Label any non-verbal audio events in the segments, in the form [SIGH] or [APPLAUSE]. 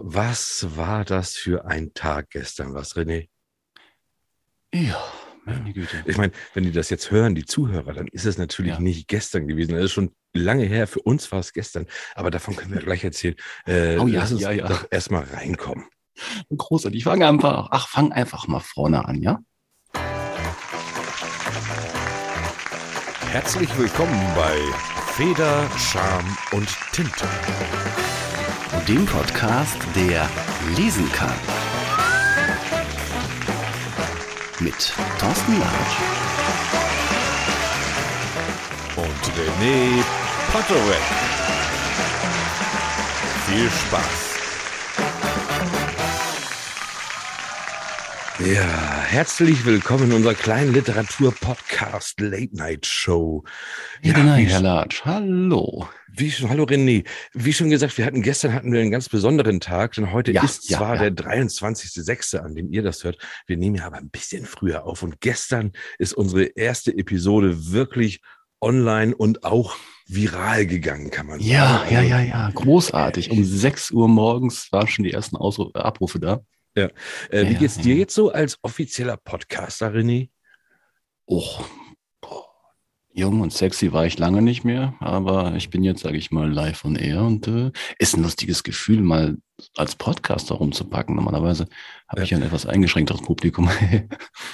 was war das für ein Tag gestern, was, René? Ja, meine Güte. Ich meine, wenn die das jetzt hören, die Zuhörer, dann ist es natürlich Ja. nicht gestern gewesen. Das ist schon lange her. Für uns war es gestern. Aber davon können wir gleich erzählen. Äh, Oh ja, lass uns ja, ja. doch erstmal reinkommen. Großartig. Fang einfach, ach, fang einfach mal vorne an, ja? Herzlich willkommen bei Feder, Charme und Tinte. Dem Podcast, der lesen kann. Mit Thorsten Larsch. Und René Potterweg. Viel Spaß. Ja, herzlich willkommen in unserer kleinen Literatur-Podcast Late Night Show. Ja, nein, Herr Larsch. Hallo. Wie schon, hallo René. Wie schon gesagt, wir hatten gestern hatten wir einen ganz besonderen Tag, denn heute Ja, ist ja, zwar ja. der 23.06., an dem ihr das hört. Wir nehmen ja aber ein bisschen früher auf und gestern ist unsere erste Episode wirklich online und auch viral gegangen, kann man Ja, sagen. ja, Also, ja, ja. Großartig. Um 6 Uhr morgens waren schon die ersten Ausru Abrufe da. Äh, wie Ja, geht's dir ja. jetzt so als offizieller Podcaster, René? Och, jung und sexy war ich lange nicht mehr, aber ich bin jetzt, sage ich mal, live on air und äh, ist ein lustiges Gefühl, mal als Podcaster rumzupacken. Normalerweise habe ich ja ein etwas eingeschränkteres Publikum. [LAUGHS]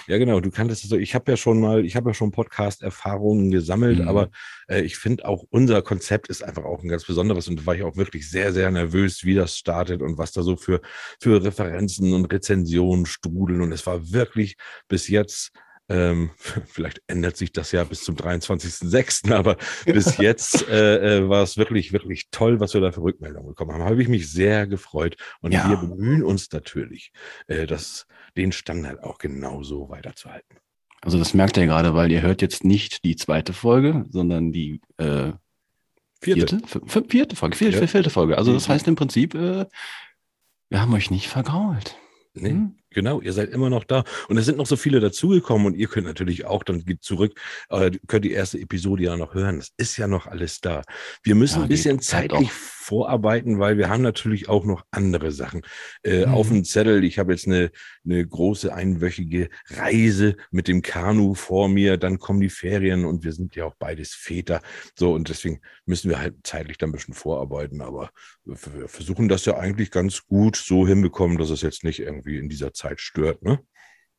Ja, genau. Du kanntest es so. Ich habe ja schon mal, ich habe ja schon Podcast-Erfahrungen gesammelt, Mhm. aber äh, ich finde auch unser Konzept ist einfach auch ein ganz besonderes und da war ich auch wirklich sehr, sehr nervös, wie das startet und was da so für, für Referenzen und Rezensionen strudeln. Und es war wirklich bis jetzt, ähm, [LAUGHS] vielleicht ändert sich das ja bis zum 23.06., aber bis jetzt äh, äh, war es wirklich, wirklich toll, was wir da für Rückmeldungen bekommen haben. Habe ich mich sehr gefreut und Ja. wir bemühen uns natürlich, äh, das, den Standard auch genauso weiterzuhalten. Also das merkt ihr gerade, weil ihr hört jetzt nicht die zweite Folge, sondern die äh, vierte, f- vierte Folge, vierte, Ja. vierte Folge. Also das Mhm. heißt im Prinzip, äh, wir haben euch nicht vergrault. Nee, Hm? Genau, ihr seid immer noch da. Und es sind noch so viele dazugekommen und ihr könnt natürlich auch, dann geht zurück, äh, könnt die erste Episode ja noch hören. Das ist ja noch alles da. Wir müssen Ja, ein bisschen zeitlich vorarbeiten, weil wir haben natürlich auch noch andere Sachen äh, Mhm. auf dem Zettel. Ich habe jetzt eine, eine große einwöchige Reise mit dem Kanu vor mir. Dann kommen die Ferien und wir sind ja auch beides Väter. So, und deswegen müssen wir halt zeitlich dann ein bisschen vorarbeiten. Aber wir wir versuchen das ja eigentlich ganz gut so hinbekommen, dass es jetzt nicht irgendwie in dieser Zeit stört. Ne?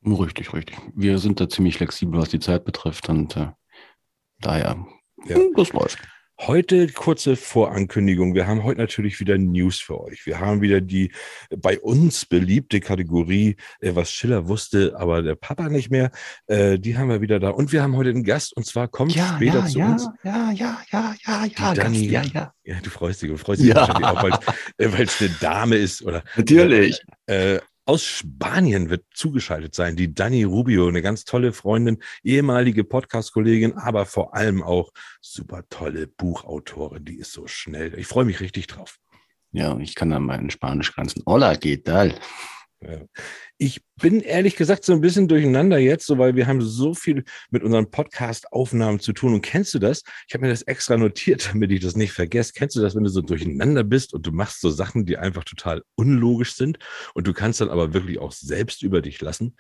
Richtig, richtig. Wir sind da ziemlich flexibel, was die Zeit betrifft und äh, daher, Ja. hm, das läuft. Heute kurze Vorankündigung. Wir haben heute natürlich wieder News für euch. Wir haben wieder die bei uns beliebte Kategorie, äh, was Schiller wusste, aber der Papa nicht mehr. Äh, die haben wir wieder da. Und wir haben heute einen Gast und zwar kommt später ja, zu ja, uns. ja, ja, ja, ja, ja, Dani- ganz, ja, ja. Ja, du freust dich und freust dich Ja. wahrscheinlich auch, weil es eine Dame ist oder Natürlich. äh, aus Spanien wird zugeschaltet sein, die Dani Rubio, eine ganz tolle Freundin, ehemalige Podcast-Kollegin, aber vor allem auch super tolle Buchautorin, die ist so schnell. Ich freue mich richtig drauf. Ja, ich kann dann mal in Spanisch grenzen. Hola, geht tal? Ja. Ich bin ehrlich gesagt so ein bisschen durcheinander jetzt, so weil wir haben so viel mit unseren Podcast-Aufnahmen zu tun. Und kennst du das? Ich habe mir das extra notiert, [LAUGHS] damit ich das nicht vergesse. Kennst du das, wenn du so durcheinander bist und du machst so Sachen, die einfach total unlogisch sind und du kannst dann aber wirklich auch selbst über dich lassen,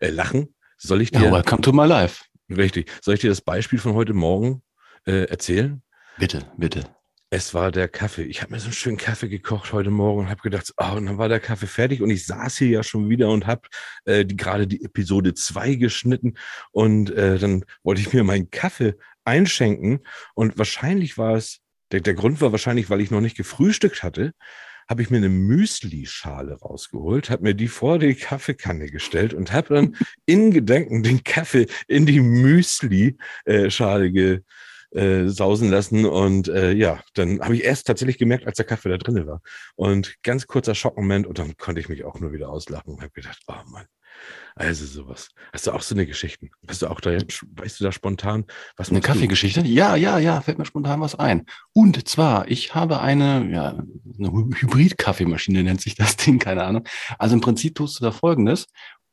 äh, lachen? Soll ich dir, Ja, welcome to my life. richtig, soll ich dir das Beispiel von heute Morgen äh, erzählen? Bitte, bitte. Es war der Kaffee. Ich habe mir so einen schönen Kaffee gekocht heute Morgen und habe gedacht, oh, und dann war der Kaffee fertig und ich saß hier ja schon wieder und habe äh, die, gerade die Episode 2 geschnitten und äh, dann wollte ich mir meinen Kaffee einschenken und wahrscheinlich war es, der, der Grund war wahrscheinlich, weil ich noch nicht gefrühstückt hatte, habe ich mir eine Müsli-Schale rausgeholt, habe mir die vor die Kaffeekanne gestellt und habe dann [LAUGHS] in Gedanken den Kaffee in die Müsli-Schale ge, äh, sausen lassen. Und äh, ja, dann habe ich erst tatsächlich gemerkt, als der Kaffee da drin war. Und ganz kurzer Schockmoment und dann konnte ich mich auch nur wieder auslachen und habe gedacht, oh Mann, also sowas. Hast du auch so eine Geschichten? Hast du auch da, weißt du da spontan, was Eine? Kaffeegeschichte? Ja, ja, ja, fällt mir spontan was ein. Und zwar, ich habe eine, ja, eine Hy- Hybrid-Kaffeemaschine nennt sich das Ding, keine Ahnung. Also im Prinzip tust du da folgendes.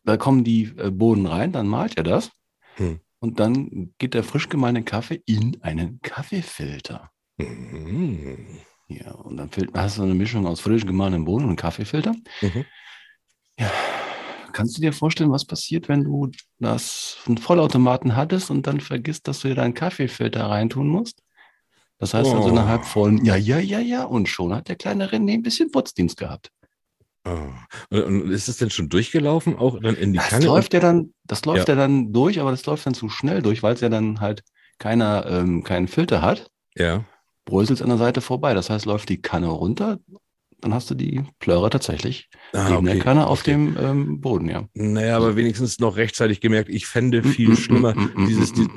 Da kommen die äh, Bohnen rein, dann malt er das. Hm. Und dann geht der frisch gemahlene Kaffee in einen Kaffeefilter. Mhm. Ja, und dann hast du eine Mischung aus frisch gemahlenem Bohnen und Kaffeefilter. Mhm. Ja, kannst du dir vorstellen, was passiert, wenn du das einen Vollautomaten hattest und dann vergisst, dass du dir deinen Kaffeefilter reintun musst? Das heißt also Oh. eine halbvollen, ja, ja, ja, ja, und schon hat der kleine René ein bisschen Putzdienst gehabt. Oh. Und, ist es denn schon durchgelaufen, auch dann in die Das Kanne? läuft ja dann, das läuft Ja. ja. dann durch, aber das läuft dann zu schnell durch, weil es ja dann halt keiner, ähm, keinen Filter hat. ja. Bröselt an der Seite vorbei. Das heißt, läuft die Kanne runter, dann hast du die Plöre tatsächlich Ah, neben der okay, Kanne auf okay. dem ähm, Boden, ja. Naja, aber wenigstens noch rechtzeitig gemerkt, ich fände viel schlimmer. dieses, die,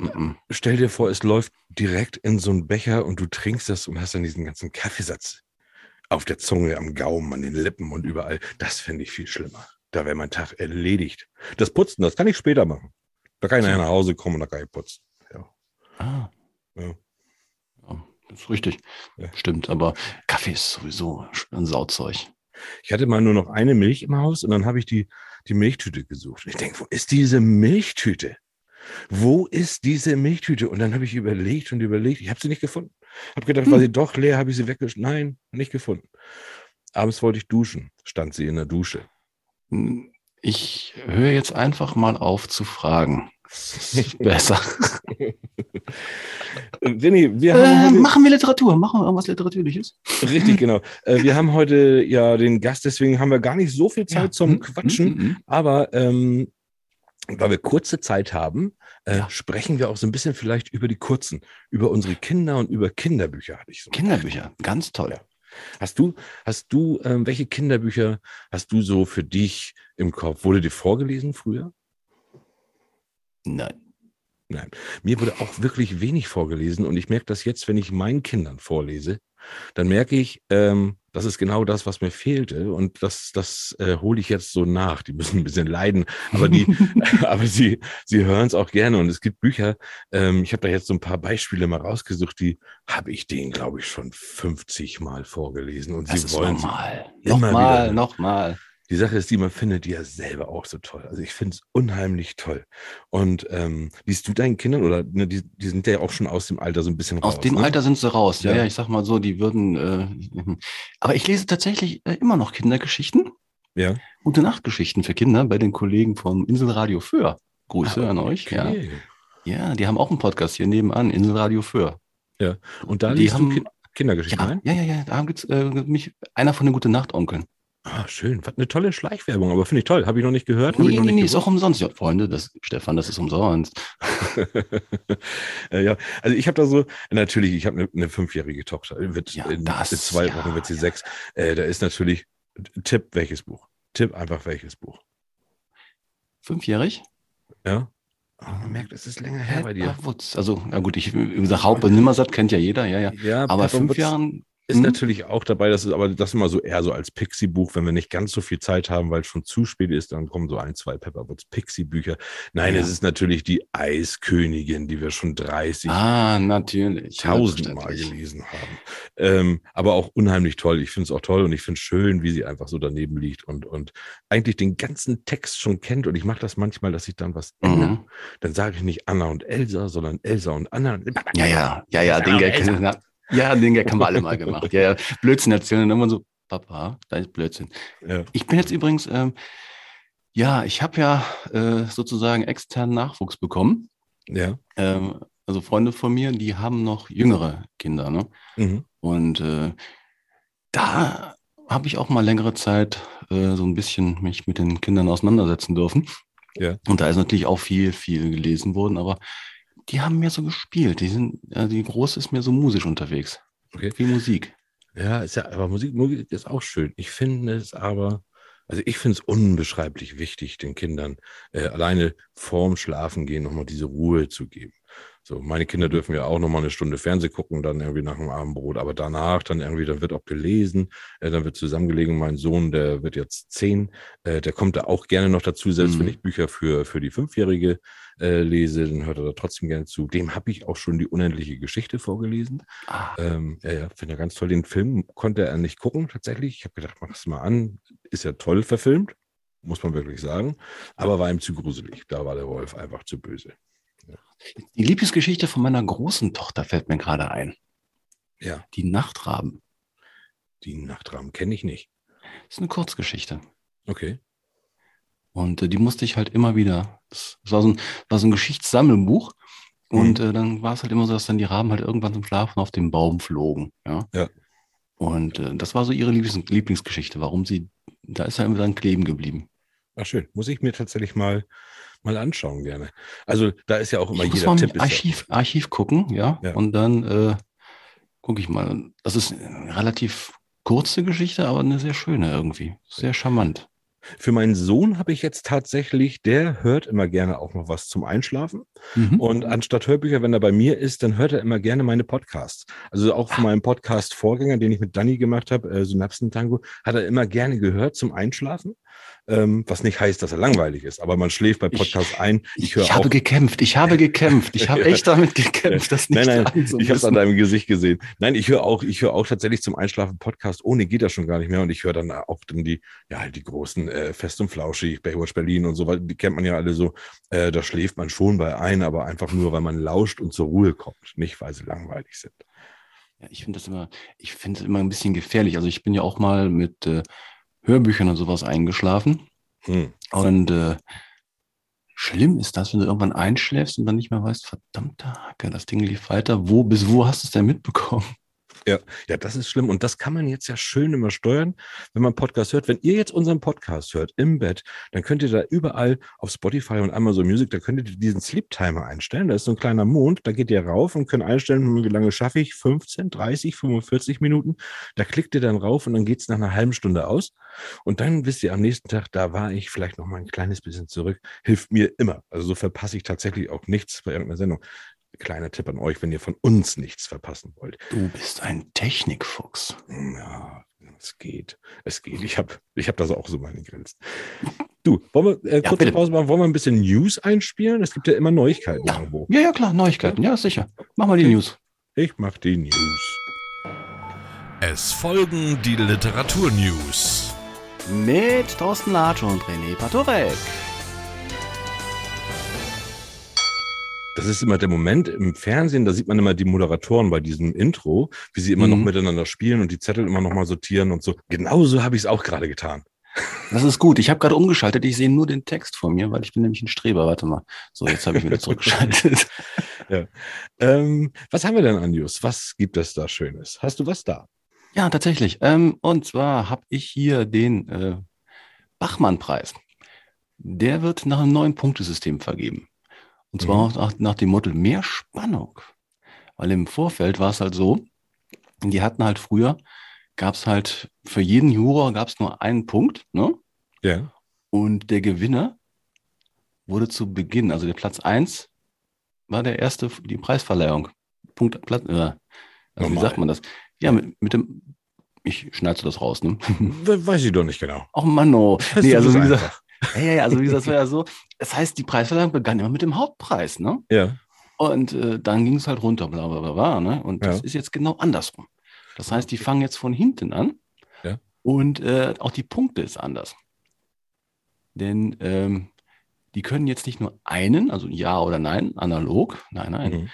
stell dir vor, es läuft direkt in so einen Becher und du trinkst das und hast dann diesen ganzen Kaffeesatz auf der Zunge, am Gaumen, an den Lippen und überall. Das fände ich viel schlimmer. Da wäre mein Tag erledigt. Das Putzen, das kann ich später machen. Da kann ich nachher nach Hause kommen und da kann ich putzen. Ah. Ja. Ja, das ist richtig. Ja. Stimmt, aber Kaffee ist sowieso ein Sauzeug. Ich hatte mal nur noch eine Milch im Haus und dann habe ich die, die Milchtüte gesucht. Und ich denke, wo ist diese Milchtüte? Wo ist diese Milchtüte? Und dann habe ich überlegt und überlegt. Ich habe sie nicht gefunden. Habe gedacht, war sie doch leer, habe ich sie weggeschmissen. Nein, nicht gefunden. Abends wollte ich duschen. Stand sie in der Dusche. Ich höre jetzt einfach mal auf zu fragen. Das [LAUGHS] ist besser. René, wir Äh, heute, machen wir Literatur, machen wir irgendwas Literatürliches. richtig genau. [LAUGHS] Äh, wir haben heute ja den Gast, deswegen haben wir gar nicht so viel Zeit Ja. zum Hm, Quatschen. hm, hm, Aber ähm, weil wir kurze Zeit haben, äh, Ja. sprechen wir auch so ein bisschen vielleicht über die kurzen, über unsere Kinder und über Kinderbücher, hatte ich so. Kinderbücher, ganz toll. Hast du, hast du, ähm, welche Kinderbücher hast du so für dich im Kopf? Wurde dir vorgelesen früher? Nein. Mir wurde auch wirklich wenig vorgelesen und ich merke das jetzt, wenn ich meinen Kindern vorlese, dann merke ich, ähm, das ist genau das, was mir fehlte und das, das äh, hole ich jetzt so nach. Die müssen ein bisschen leiden, aber die, [LAUGHS] [LAUGHS] aber sie, sie hören es auch gerne und es gibt Bücher. Ähm, ich habe da jetzt so ein paar Beispiele mal rausgesucht, die habe ich denen, glaube ich, schon 50 Mal vorgelesen und Das sie wollen nochmal. Nochmal, nochmal. Die Sache ist, die man findet die ja selber auch so toll. Also ich finde es unheimlich toll. Und ähm, liest du deinen Kindern oder ne, die, die sind ja auch schon aus dem Alter so ein bisschen Aus raus. dem ne? Alter sind sie raus. Ja, Ja. ja, ich sag mal so, die würden. Äh, [LAUGHS] aber ich lese tatsächlich äh, immer noch Kindergeschichten, Ja. gute Nachtgeschichten für Kinder bei den Kollegen vom Inselradio Föhr. Grüße Ah, an euch. Ja. okay. ja, die haben auch einen Podcast hier nebenan, Inselradio Föhr. Und da Die liest haben- Kindergeschichten Ja, ein? ja, ja, ja. Da gibt's äh, mich einer von den Gute Nacht Onkeln. Ah, schön. Was eine tolle Schleichwerbung, aber finde ich toll. Habe ich noch nicht gehört. Nee, ich noch nee, nicht nee, ist auch umsonst. Ja, Freunde, das, Stefan, das ist umsonst. [LAUGHS] äh, ja, also ich habe da so, natürlich, ich habe eine, eine fünfjährige Tochter. Wird Ja, in, das, in zwei ja, Wochen wird sie ja. sechs. Äh, da ist natürlich Tipp, welches Buch? Tipp einfach welches Buch. Fünfjährig? Ja. Oh, man merkt, es ist länger her bei dir. Pepper Woods. Also, na gut, ich wie gesagt, Haupe Nimmersatt kennt ja jeder, ja, ja. Ja, Aber Pepper fünf Woods Jahren. Ist hm? natürlich auch dabei, das ist aber das immer so eher so als Pixie-Buch, wenn wir nicht ganz so viel Zeit haben, weil es schon zu spät ist, dann kommen so ein, zwei Pepperwoods Pixie-Bücher. Nein, Ja. es ist natürlich die Eiskönigin, die wir schon 30 Ah, natürlich. tausendmal gelesen haben. Ähm, aber auch unheimlich toll. Ich finde es auch toll und ich finde es schön, wie sie einfach so daneben liegt und, und eigentlich den ganzen Text schon kennt. Und ich mache das manchmal, dass ich dann was ändere. Mhm. Dann sage ich nicht Anna und Elsa, sondern Elsa und Anna. Ja, ja, ja, ja, den Gag, ja, den Gag haben wir alle mal gemacht. Ja, ja, Blödsinn erzählen und dann immer so, Papa, da ist Blödsinn. Ja. Ich bin jetzt übrigens, ähm, ja, ich habe ja äh, sozusagen externen Nachwuchs bekommen. ja. Ähm, also Freunde von mir, die haben noch jüngere Kinder, ne? Mhm. Und äh, da habe ich auch mal längere Zeit äh, so ein bisschen mich mit den Kindern auseinandersetzen dürfen. Ja. Und da ist natürlich auch viel, viel gelesen worden, aber die haben mehr so gespielt. Die sind, äh, die Große ist mehr so musisch unterwegs. Okay. Viel Musik. Ja, ist ja, aber Musik, Musik ist auch schön. Ich finde es aber, also ich finde es unbeschreiblich wichtig, den Kindern äh, alleine vorm Schlafen gehen nochmal diese Ruhe zu geben. So, meine Kinder dürfen ja auch nochmal eine Stunde Fernseh gucken, dann irgendwie nach dem Abendbrot, aber danach dann irgendwie, dann wird auch gelesen, äh, dann wird zusammengelegen. Mein Sohn, der wird jetzt zehn, äh, der kommt da auch gerne noch dazu, selbst Mhm. wenn ich Bücher für, für die Fünfjährige äh, lese, dann hört er da trotzdem gerne zu. Dem habe ich auch schon die unendliche Geschichte vorgelesen. Ah, Ähm, ja, ja, finde er ganz toll. Den Film konnte er nicht gucken, tatsächlich. Ich habe gedacht, mach es mal an. Ist ja toll verfilmt, muss man wirklich sagen. Aber war ihm zu gruselig. Da war der Wolf einfach zu böse. Die Lieblingsgeschichte von meiner großen Tochter fällt mir gerade ein. Ja. Die Nachtraben. Die Nachtrahmen kenne ich nicht. Das ist eine Kurzgeschichte. Okay. Und äh, die musste ich halt immer wieder. Das, das war, so ein, war so ein Geschichtssammelbuch. Und Mhm. äh, dann war es halt immer so, dass dann die Raben halt irgendwann zum Schlafen auf den Baum flogen. Ja. Ja. Und äh, das war so ihre Lieblings Lieblingsgeschichte, warum sie, da ist er immer dann kleben geblieben. Ach schön. Muss ich mir tatsächlich mal, mal anschauen gerne. Also da ist ja auch immer Ich muss jeder mal Tipp. Ist ja, Archiv, Archiv gucken, ja. Ja. Und dann äh, gucke ich mal. Das ist eine relativ kurze Geschichte, aber eine sehr schöne irgendwie. Sehr charmant. Für meinen Sohn habe ich jetzt tatsächlich, der hört immer gerne auch noch was zum Einschlafen. Mhm. Und anstatt Hörbücher, wenn er bei mir ist, dann hört er immer gerne meine Podcasts. Also auch von meinem Podcast-Vorgänger, den ich mit Danny gemacht habe, äh, Synapsen-Tango, hat er immer gerne gehört zum Einschlafen. Ähm, was nicht heißt, dass er langweilig ist, aber man schläft bei Ich- Podcasts ein. Ich Ich, ich habe gekämpft, ich habe gekämpft, ich habe [LAUGHS] echt damit gekämpft, das nicht Nein, nein, ich habe es an deinem Gesicht gesehen. Nein, ich höre auch, ich höre auch tatsächlich zum Einschlafen Podcast. Ohne geht das schon gar nicht mehr. Und ich höre dann auch dann die, ja, die großen äh, Fest und Flauschig, Baywatch Berlin und so, weil die kennt man ja alle so. Äh, da schläft man schon bei ein, aber einfach nur, weil man lauscht und zur Ruhe kommt, nicht weil sie langweilig sind. Ja, ich finde das immer, ich finde es immer ein bisschen gefährlich. Also ich bin ja auch mal mit äh, Hörbüchern und sowas eingeschlafen. Hm. Und äh, schlimm ist das, wenn du irgendwann einschläfst und dann nicht mehr weißt, verdammte Hacke, das Ding lief weiter. Wo, bis wo hast du es denn mitbekommen? Ja, das ist schlimm. Und das kann man jetzt ja schön immer steuern, wenn man Podcast hört. Wenn ihr jetzt unseren Podcast hört im Bett, dann könnt ihr da überall auf Spotify und Amazon Music, da könnt ihr diesen Sleep Timer einstellen. Da ist so ein kleiner Mond, da geht ihr rauf und könnt einstellen, wie lange schaffe ich? 15, 30, 45 Minuten. Da klickt ihr dann rauf und dann geht's nach einer halben Stunde aus. Und dann wisst ihr am nächsten Tag, da war ich vielleicht noch mal ein kleines bisschen zurück. Hilft mir immer. Also so verpasse ich tatsächlich auch nichts bei irgendeiner Sendung. Kleiner Tipp an euch, wenn ihr von uns nichts verpassen wollt. Du bist ein Technikfuchs. Ja, es geht. Es geht. Ich habe ich hab da so auch so meine Grenzen. Du, wollen wir äh, kurze bitte. Pause machen? Wollen wir ein bisschen News einspielen? Es gibt ja immer Neuigkeiten Ja. irgendwo. Ja, ja, klar, Neuigkeiten. Ja, sicher. Mach mal die News. Ich mach die News. Es folgen die Literaturnews. Mit Thorsten Latsch und René Patorek. Das ist immer der Moment im Fernsehen, da sieht man immer die Moderatoren bei diesem Intro, wie sie immer noch Mhm. miteinander spielen und die Zettel immer noch mal sortieren und so. Genauso habe ich es auch gerade getan. Das ist gut. Ich habe gerade umgeschaltet. Ich sehe nur den Text vor mir, weil ich bin nämlich ein Streber. Warte mal. So, jetzt habe ich wieder [LAUGHS] zurückgeschaltet. Ähm, was haben wir denn an News? Was gibt es da Schönes? Hast du was da? Ja, tatsächlich. Ähm, und zwar habe ich hier den äh, Bachmann-Preis. Der wird nach einem neuen Punktesystem vergeben. Und zwar Mhm. nach, nach dem Motto mehr Spannung. Weil im Vorfeld war es halt so, die hatten halt früher, gab es halt für jeden Juror gab es nur einen Punkt, ne? Ja. Und der Gewinner wurde zu Beginn, also der Platz eins war der erste, die Preisverleihung. Punkt, Platz, äh, also wie sagt man das? Ja, mit, mit dem, ich schneide das raus, ne? We- Weiß ich doch nicht genau. Ach Manno. Das Nee, also wie gesagt, ja, ja, ja, also wie gesagt, es war ja so, das heißt, die Preisverleihung begann immer mit dem Hauptpreis, ne? Ja. Und äh, dann ging es halt runter, bla bla bla, bla ne? Und das Ja. ist jetzt genau andersrum. Das heißt, die fangen jetzt von hinten an Ja. und äh, auch die Punkte ist anders. Denn ähm, die können jetzt nicht nur einen, also Ja oder Nein, analog, nein, nein, Mhm.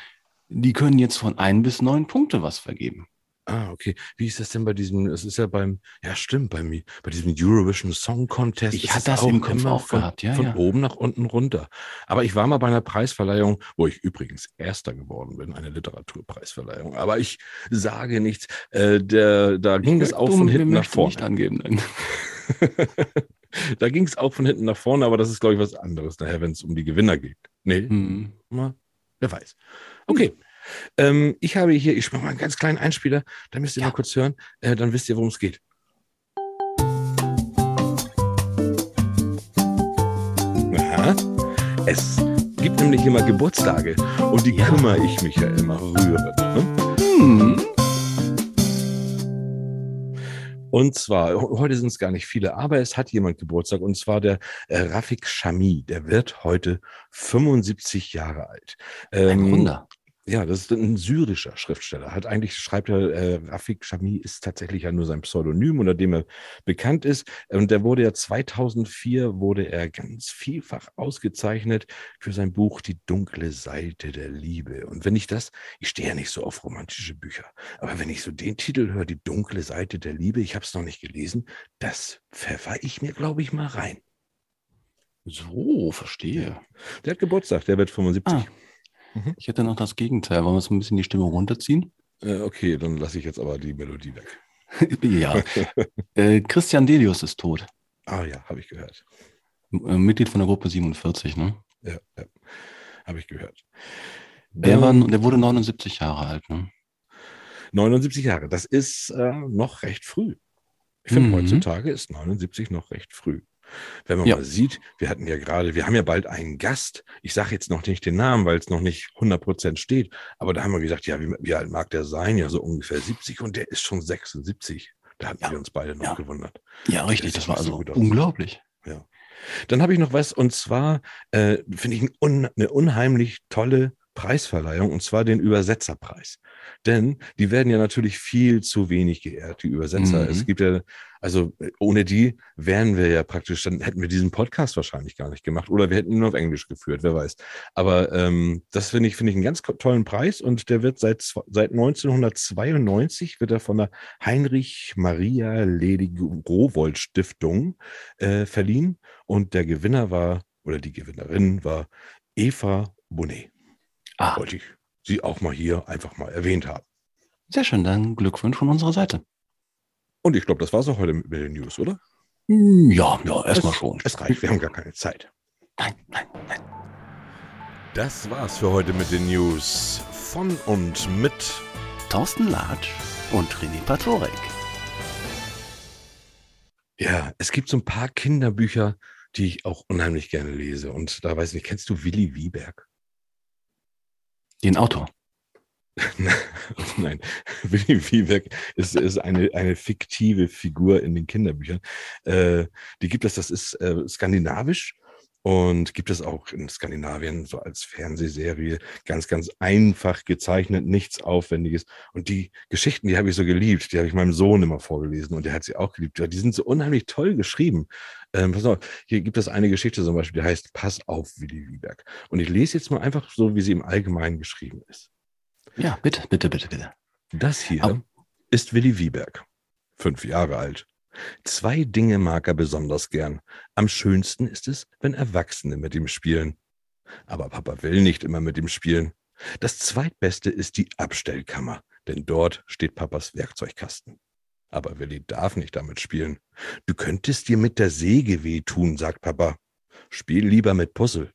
die können jetzt von ein bis neun Punkte was vergeben. Ah, okay. Wie ist das denn bei diesem, es ist ja beim, ja stimmt, bei mir, bei diesem Eurovision Song Contest. Ich hatte das im Kopf immer auch von, gehabt, ja, Von ja. oben nach unten runter. Aber ich war mal bei einer Preisverleihung, wo ich übrigens Erster geworden bin, eine Literaturpreisverleihung. Aber ich sage nichts, äh, der, da ging es auch von hinten nach möchten nicht vorne. angeben. Nein. [LAUGHS] da ging es auch von hinten nach vorne, aber das ist, glaube ich, was anderes nachher, wenn es um die Gewinner geht. Nee, Hm. wer weiß. Okay. Ähm, ich habe hier, ich mache mal einen ganz kleinen Einspieler, da müsst ihr Ja. mal kurz hören, äh, dann wisst ihr, worum es geht. Aha. Es gibt nämlich immer Geburtstage und die Ja. kümmere ich mich ja immer rührend. Ne? Hm. Und zwar, heute sind es gar nicht viele, aber es hat jemand Geburtstag und zwar der äh, Rafik Shami. Der wird heute 75 Jahre alt. Ein Ähm, Wunder. Ja, das ist ein syrischer Schriftsteller. Hat eigentlich schreibt er, äh, Rafik Shami ist tatsächlich ja nur sein Pseudonym, unter dem er bekannt ist. Und der wurde ja 2004 wurde er ganz vielfach ausgezeichnet für sein Buch Die dunkle Seite der Liebe. Und wenn ich das, ich stehe ja nicht so auf romantische Bücher, aber wenn ich so den Titel höre, Die dunkle Seite der Liebe, ich habe es noch nicht gelesen, das pfeffer ich mir, glaube ich, mal rein. So, verstehe. Der hat Geburtstag, der wird 75. Ah. Mhm. Ich hätte noch das Gegenteil. Wollen wir so ein bisschen die Stimmung runterziehen? Äh, okay, dann lasse ich jetzt aber die Melodie weg. [LAUGHS] ja. äh, Christian Delius ist tot. Ah ja, habe ich gehört. M- äh, Mitglied von der Gruppe 47, ne? Ja, ja. habe ich gehört. Der, war, der wurde 79 Jahre alt, ne? 79 Jahre, das ist äh, noch recht früh. Ich finde, Mhm. heutzutage ist 79 noch recht früh. Wenn man Ja. mal sieht, wir hatten ja gerade, wir haben ja bald einen Gast. Ich sage jetzt noch nicht den Namen, weil es noch nicht 100% steht. Aber da haben wir gesagt, ja, wie, wie alt mag der sein? Ja, so ungefähr 70 und der ist schon 76. Da hatten Ja. wir uns beide noch Ja. gewundert. Ja, richtig. sieht Das war so also aus. unglaublich. Dann habe ich noch was, und zwar äh, finde ich ein un, eine unheimlich tolle Preisverleihung, und zwar den Übersetzerpreis. Denn die werden ja natürlich viel zu wenig geehrt, die Übersetzer. Mhm. Es gibt ja, also ohne die wären wir ja praktisch, dann hätten wir diesen Podcast wahrscheinlich gar nicht gemacht oder wir hätten ihn nur auf Englisch geführt, wer weiß. Aber ähm, das finde ich, finde ich einen ganz tollen Preis und der wird seit, seit 1992 wird er von der Heinrich Maria Ledig Rowold Stiftung äh, verliehen und der Gewinner war, oder die Gewinnerin war Eva Bonet. Ah, Wollte ich sie auch mal hier einfach mal erwähnt haben. sehr schön. Dann Glückwunsch von unserer Seite. Und ich glaube, das war es auch heute mit den News, oder? Hm, Ja, ja, erstmal schon. Es reicht, wir haben gar keine Zeit. Nein, nein, nein. Das war's für heute mit den News von und mit Thorsten Latsch und René Patorek. Ja, es gibt so ein paar Kinderbücher, die ich auch unheimlich gerne lese. Und da weiß ich nicht, kennst du Willi Wieberg? Den Autor. [LAUGHS] Nein, Willi Wieberg ist, ist eine, eine fiktive Figur in den Kinderbüchern. Äh, die gibt es, das ist äh, skandinavisch und gibt es auch in Skandinavien so als Fernsehserie. Ganz, ganz einfach gezeichnet, nichts Aufwendiges. Und die Geschichten, die habe ich so geliebt. Die habe ich meinem Sohn immer vorgelesen und der hat sie auch geliebt. Ja, die sind so unheimlich toll geschrieben. Ähm, pass auf, hier gibt es eine Geschichte zum Beispiel, die heißt Pass auf, Willi Wieberg. Und ich lese jetzt mal einfach so, wie sie im Allgemeinen geschrieben ist. Ja, bitte, bitte, bitte, bitte. Das hier Au. ist Willi Wieberg, fünf Jahre alt. Zwei Dinge mag er besonders gern. Am schönsten ist es, wenn Erwachsene mit ihm spielen. Aber Papa will nicht immer mit ihm spielen. Das zweitbeste ist die Abstellkammer, denn dort steht Papas Werkzeugkasten. Aber Willi darf nicht damit spielen. Du könntest dir mit der Säge wehtun, sagt Papa. Spiel lieber mit Puzzle.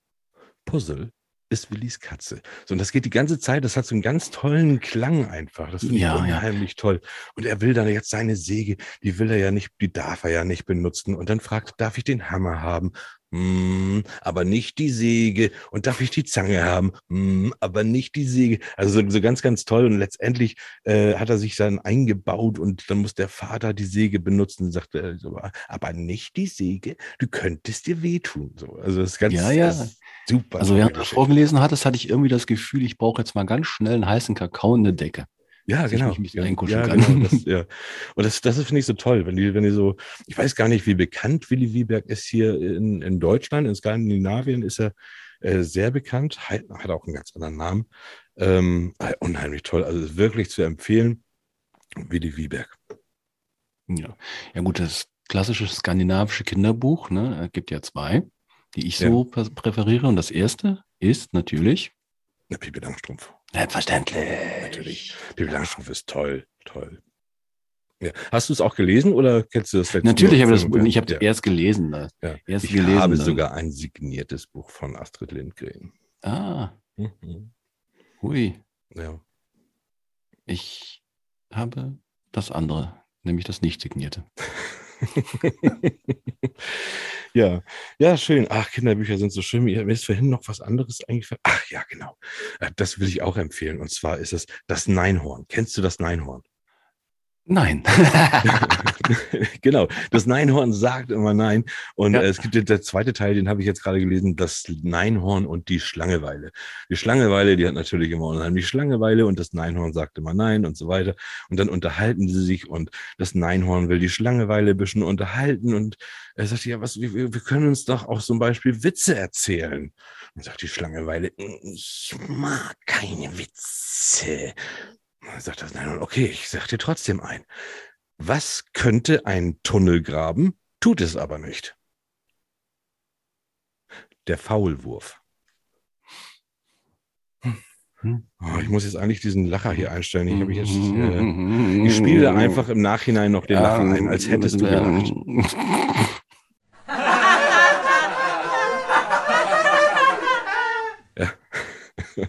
Puzzle ist Willis Katze. So, und das geht die ganze Zeit, das hat so einen ganz tollen Klang einfach. Das finde Ja, ich ja. unheimlich toll. Und er will dann jetzt seine Säge, die will er ja nicht, die darf er ja nicht benutzen. Und dann fragt, darf ich den Hammer haben? Hm, aber nicht die Säge. Und darf ich die Zange haben? Hm, aber nicht die Säge. Also so, so ganz, ganz toll. Und letztendlich äh, hat er sich dann eingebaut und dann muss der Vater die Säge benutzen und sagt, äh, so, aber nicht die Säge. Du könntest dir wehtun. So, also das ist ganz Ja, ja. das ist super. Also während du Geschichte. vorgelesen hattest, hatte ich irgendwie das Gefühl, ich brauche jetzt mal ganz schnell einen heißen Kakao in eine Decke. Ja, dass ich genau. mich ein bisschen ja, kann. Genau, [LAUGHS] das, ja. Und das, das finde ich so toll, wenn die, wenn die so, ich weiß gar nicht, wie bekannt Willi Wieberg ist hier in, in Deutschland, in Skandinavien ist er äh, sehr bekannt, hat, hat auch einen ganz anderen Namen. Ähm, äh, unheimlich toll, also wirklich zu empfehlen. Willi Wieberg. Ja. ja gut, das klassische skandinavische Kinderbuch, ne, es gibt ja zwei, die ich so prä- präferiere. Und das erste ist natürlich Na, Pippi Langstrumpf. selbstverständlich. Natürlich. Pippi Langstrumpf ist toll, toll. Ja. Hast du es auch gelesen oder kennst du das letzte Natürlich habe ich das, ich habe ja. erst gelesen. Das. ja. erst Ich gelesen, habe dann- sogar ein signiertes Buch von Astrid Lindgren. Ah, Mhm. hui. Ja. Ich habe das andere, nämlich das nicht signierte. [LAUGHS] [LAUGHS] ja, ja, schön. Ach, Kinderbücher sind so schön. Mir ist vorhin noch was anderes eingefallen. Ach ja, genau. Äh, Das will ich auch empfehlen. Und zwar ist es das Neinhorn. Kennst du das Neinhorn? Nein. [LAUGHS] [LAUGHS] genau, das Neinhorn sagt immer nein. Und Ja. äh, es gibt den, der zweite Teil, den habe ich jetzt gerade gelesen, das Neinhorn und die Schlangeweile. Die Schlangeweile, die hat natürlich immer unheimlich Schlangeweile und das Neinhorn sagt immer nein und so weiter. Und dann unterhalten sie sich und das Neinhorn will die Schlangeweile ein bisschen unterhalten und er sagt, ja, was, wir, wir können uns doch auch zum Beispiel Witze erzählen. Und sagt die Schlangeweile, ich mag keine Witze. Dann sagt das Neinhorn, okay, ich sag dir trotzdem ein. Was könnte ein Tunnel graben, tut es aber nicht? Der Faulwurf. Hm. Oh, ich muss jetzt eigentlich diesen Lacher hier einstellen. Ich, hab ich, jetzt, äh, ich spiele [LAUGHS] einfach im Nachhinein noch den Lacher ein, als hättest du [LAUGHS] gelacht. [LAUGHS]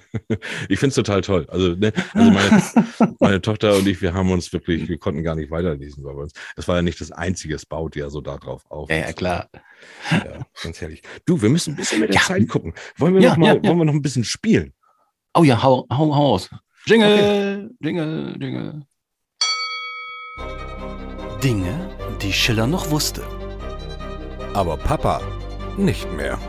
Ich finde es total toll. Also, ne, also meine, [LAUGHS] meine Tochter und ich, wir haben uns wirklich, wir konnten gar nicht weiterlesen bei uns. Das war ja nicht das einzige, es baut ja so darauf auf. Ja, ja, klar. Ja, ganz herrlich. Du, wir müssen ein bisschen mit der Ja. Zeit gucken. Wollen wir, Ja, noch mal, ja, ja. wollen wir noch ein bisschen spielen? Oh ja, hau, hau, hau aus. Jingle, Jingle, Jingle. Dinge, die Schiller noch wusste. Aber Papa nicht mehr.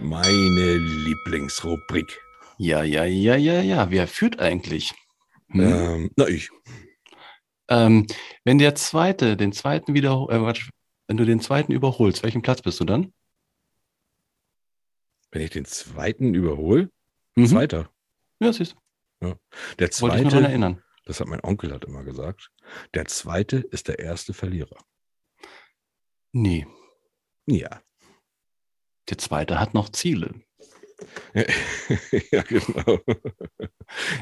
Meine Lieblingsrubrik. Ja, ja, ja, ja, ja. Wer führt eigentlich? Hm? Ähm, na, ich. Ähm, wenn der zweite, den zweiten wieder, äh, wenn du den zweiten überholst, welchen Platz bist du dann? Wenn ich den zweiten überhole, Mhm. zweiter. Ja, siehst Der du. Wollte ich daran zweite, erinnern. das hat mein Onkel hat immer gesagt, der zweite ist der erste Verlierer. Nee, Ja. der zweite hat noch Ziele. [LAUGHS] ja, genau.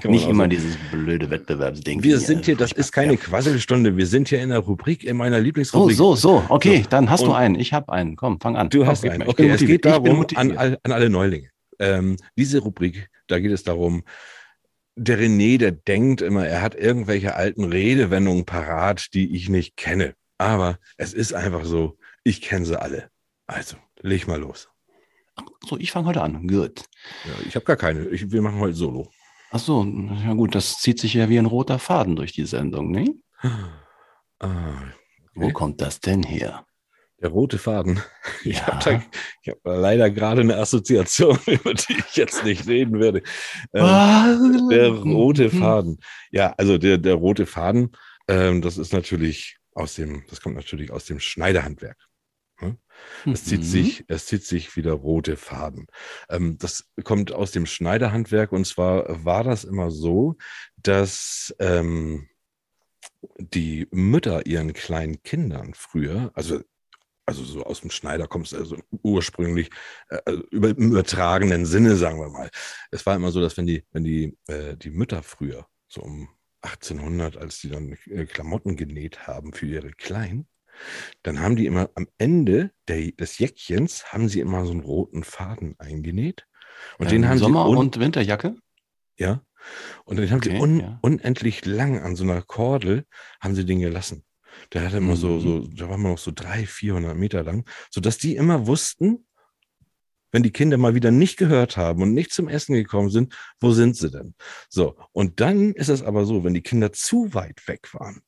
Nicht immer dieses blöde Wettbewerbsding. Wir sind hier, das ist keine Ja. Quasselstunde, wir sind hier in der Rubrik, in meiner So, Lieblingsrubrik. so, so. Okay, dann hast du Und- einen. Ich habe einen. Komm, fang an. Du hast einen. bin Okay, es geht darum, an, an alle Neulinge. Ähm, diese Rubrik, da geht es darum, der René, der denkt immer, er hat irgendwelche alten Redewendungen parat, die ich nicht kenne. Aber es ist einfach so, ich kenne sie alle. Also, leg mal los. So, ich fange heute an. Gut. Ja, ich habe gar keine. Ich, wir machen heute Solo. Ach so, ja gut, das zieht sich ja wie ein roter Faden durch die Sendung, ne? Ah, Wo Okay. kommt das denn her? der rote Faden. Ich Ja. habe ich hab leider gerade eine Assoziation, [LAUGHS] über die ich jetzt nicht reden werde. Ähm, Der rote Mhm. Faden. Ja, also der, der rote Faden, ähm, das ist natürlich aus dem, das kommt natürlich aus dem Schneiderhandwerk. Es zieht Mhm. sich, es zieht sich wieder rote Faden. Ähm, das kommt aus dem Schneiderhandwerk und zwar war das immer so, dass ähm, die Mütter ihren kleinen Kindern früher, also also so aus dem Schneider kommst du also ursprünglich äh, also über, im übertragenen Sinne, sagen wir mal. Es war immer so, dass wenn die, wenn die, äh, die Mütter früher, so um 1800, als die dann äh, Klamotten genäht haben für ihre Kleinen, dann haben die immer am Ende der, des Jäckchens haben sie immer so einen roten Faden eingenäht. Und den Ähm, haben Sommer- sie un und Winterjacke? ja. Und den haben Okay, sie un ja. unendlich lang an so einer Kordel haben sie den gelassen. Der hatte immer so, Mhm. so, da war immer noch so 300, 400 Meter lang, sodass die immer wussten, wenn die Kinder mal wieder nicht gehört haben und nicht zum Essen gekommen sind, wo sind sie denn? So. Und dann ist es aber so, wenn die Kinder zu weit weg waren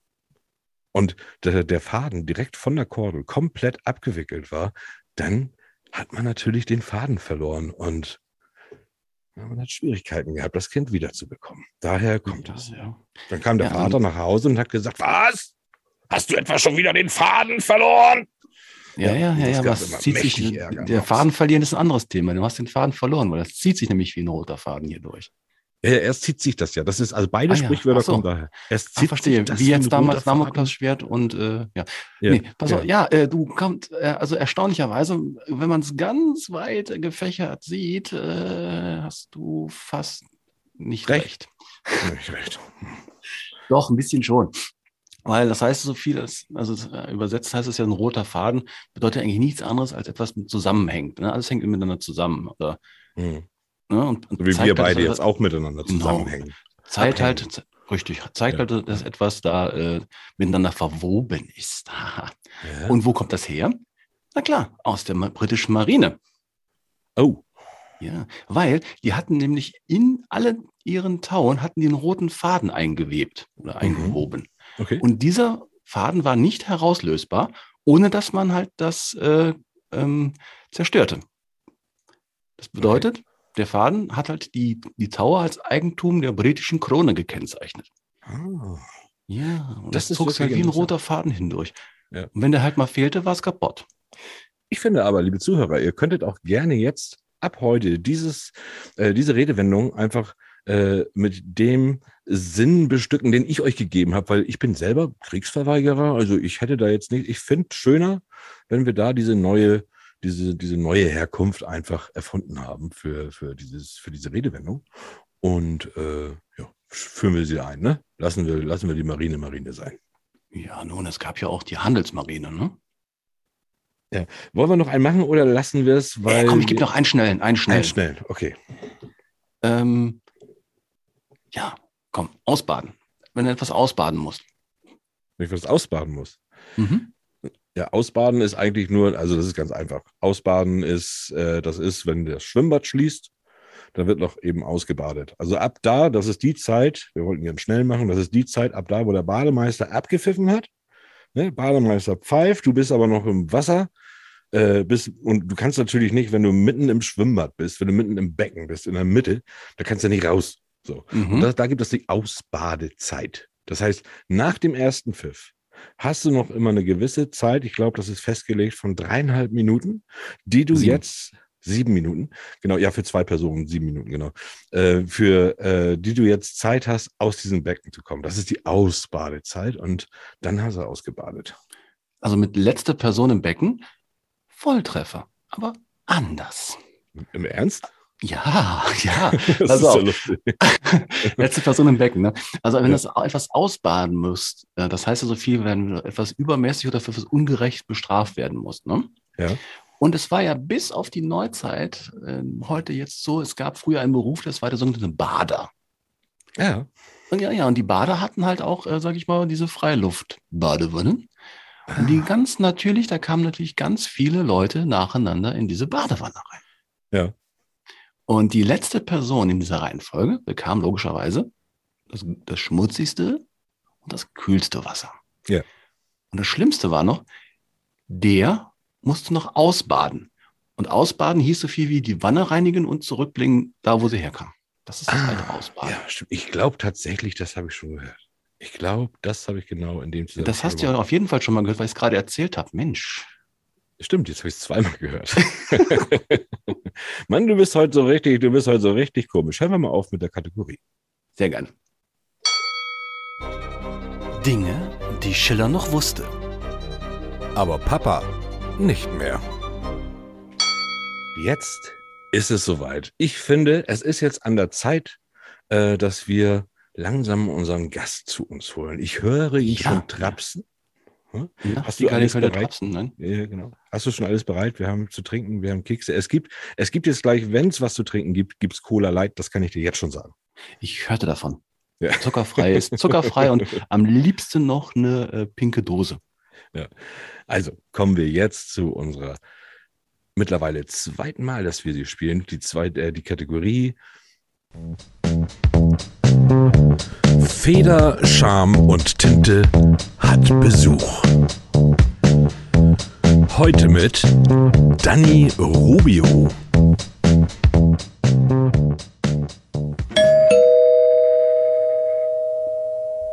und der, der Faden direkt von der Kordel komplett abgewickelt war, dann hat man natürlich den Faden verloren und man hat Schwierigkeiten gehabt, das Kind wiederzubekommen. Daher kommt das. Ja. Dann kam der Ja, Vater nach Hause und hat gesagt, was? Hast du etwa schon wieder den Faden verloren? Ja, ja, ja, ja, was zieht sich, der Faden verlieren ist ein anderes Thema. Du hast den Faden verloren, weil das zieht sich nämlich wie ein roter Faden hier durch. Erst zieht sich das ja. Das ist, also beide Ah ja, Sprichwörter ach so. kommen daher. Erst Ah, zieht verstehe. sich das Wie jetzt damals. Damoklesschwert und äh, ja. Ja, Nee, pass ja. auf, ja, äh, du kommt, äh, also erstaunlicherweise, wenn man es ganz weit gefächert sieht, äh, hast du fast nicht Recht. recht. Nicht recht. [LAUGHS] Doch, ein bisschen schon. Weil das heißt so viel, als- also äh, übersetzt heißt es ja ein roter Faden, bedeutet eigentlich nichts anderes als etwas zusammenhängt. Ne? Alles hängt miteinander zusammen. Oder, Hm. Ne? und, und So wie wir halt, beide jetzt auch miteinander Genau. zusammenhängen. zeigt abhängen. halt, richtig, zeigt Ja. halt, dass etwas da äh, miteinander verwoben ist. [LAUGHS] Ja. Und wo kommt das her? Na klar, aus der britischen Marine. oh, Ja, weil die hatten nämlich in allen ihren Tauen hatten einen roten Faden eingewebt oder Mhm. eingewoben. okay. Und dieser Faden war nicht herauslösbar, ohne dass man halt das äh, ähm, zerstörte. Das bedeutet, der Faden hat halt die, die Tower als Eigentum der britischen Krone gekennzeichnet. Ah. Ja, und Das das, zog sich wie ein roter Faden hindurch. Ja. Und wenn der halt mal fehlte, war es kaputt. Ich finde aber, liebe Zuhörer, ihr könntet auch gerne jetzt ab heute dieses, äh, diese Redewendung einfach äh, mit dem Sinn bestücken, den ich euch gegeben habe, weil ich bin selber Kriegsverweigerer. Also ich hätte da jetzt nicht, ich finde schöner, wenn wir da diese neue, diese, diese neue Herkunft einfach erfunden haben für, für, dieses, für diese Redewendung. Und äh, ja, führen wir sie ein, ne? Lassen wir, lassen wir die Marine Marine sein. Ja, nun, es gab ja auch die Handelsmarine, ne? Wollen wir noch einen machen oder lassen wir es? Weil Äh, komm, ich gebe noch einen schnellen, einen schnellen. Einen schnell, okay. Ähm, ja, komm, ausbaden. Wenn du etwas ausbaden musst. Wenn ich was ausbaden muss. Mhm. Ja, ausbaden ist eigentlich nur, also das ist ganz einfach. Ausbaden ist, äh, das ist, wenn das Schwimmbad schließt, dann wird noch eben ausgebadet. Also ab da, das ist die Zeit, wir wollten ganz schnell machen, das ist die Zeit ab da, wo der Bademeister abgepfiffen hat. Ne? Bademeister pfeift, du bist aber noch im Wasser. Äh, bist, und du kannst natürlich nicht, wenn du mitten im Schwimmbad bist, wenn du mitten im Becken bist, in der Mitte, da kannst du nicht raus. So. Und Mhm. da, da gibt es die Ausbadezeit. Das heißt, nach dem ersten Pfiff hast du noch immer eine gewisse Zeit, ich glaube, das ist festgelegt von dreieinhalb Minuten, die du Sieben. jetzt, sieben Minuten, genau, ja, für zwei Personen, sieben Minuten, genau, äh, für äh, die du jetzt Zeit hast, aus diesem Becken zu kommen. Das ist die Ausbadezeit und dann hast du ausgebadet. Also mit letzter Person im Becken, Volltreffer, aber anders. Im Ernst? Ja, [LAUGHS] ja. [LAUGHS] Das Pass ist ja lustig. [LAUGHS] Letzte Person im Becken. Ne? Also wenn Ja. du das etwas ausbaden musst, äh, das heißt ja so viel, wenn du etwas übermäßig oder für etwas ungerecht bestraft werden musst. Ne? Ja. Und es war ja bis auf die Neuzeit äh, heute jetzt so, es gab früher einen Beruf, das war der sogenannte Bader. Ja. Und ja, ja, und die Bader hatten halt auch, äh, sag ich mal, diese Freiluft-Badewannen. Und die ganz natürlich, da kamen natürlich ganz viele Leute nacheinander in diese Badewanne rein. Ja. Und die letzte Person in dieser Reihenfolge bekam logischerweise das, das schmutzigste und das kühlste Wasser. Ja. Und das Schlimmste war noch, der musste noch ausbaden. Und ausbaden hieß so viel wie die Wanne reinigen und zurückbringen, da wo sie herkam. Das ist das alte Ausbaden. Ja, stimmt. Ich glaube tatsächlich, das habe ich schon gehört. Ich glaube, das habe ich genau in dem Zusammenhang. Das hast du ja auf jeden Fall schon mal gehört, weil ich es gerade erzählt habe. Mensch. Stimmt, jetzt habe ich es zweimal gehört. [LAUGHS] Mann, du bist heute so richtig, du bist heute so richtig komisch. Hören wir mal auf mit der Kategorie. Sehr gerne. Dinge, die Schiller noch wusste. Aber Papa nicht mehr. Jetzt ist es soweit. Ich finde, es ist jetzt an der Zeit, äh, dass wir langsam unseren Gast zu uns holen. Ich höre ihn Ja. schon trapsen. Hm? Ja, Hast die du alles bereit? Trapsen, nein? Ja, genau. Hast du schon alles bereit? Wir haben zu trinken, wir haben Kekse. Es gibt, es gibt jetzt gleich, wenn es was zu trinken gibt, gibt es Cola Light. Das kann ich dir jetzt schon sagen. Ich hörte davon. Ja. Zuckerfrei ist [LAUGHS] zuckerfrei und am liebsten noch eine äh, pinke Dose. Also kommen wir jetzt zu unserer mittlerweile zweiten Mal, dass wir sie spielen. Die zweite, äh, die Kategorie Feder, Scham und Tinte hat Besuch. Heute mit Danny Rubio.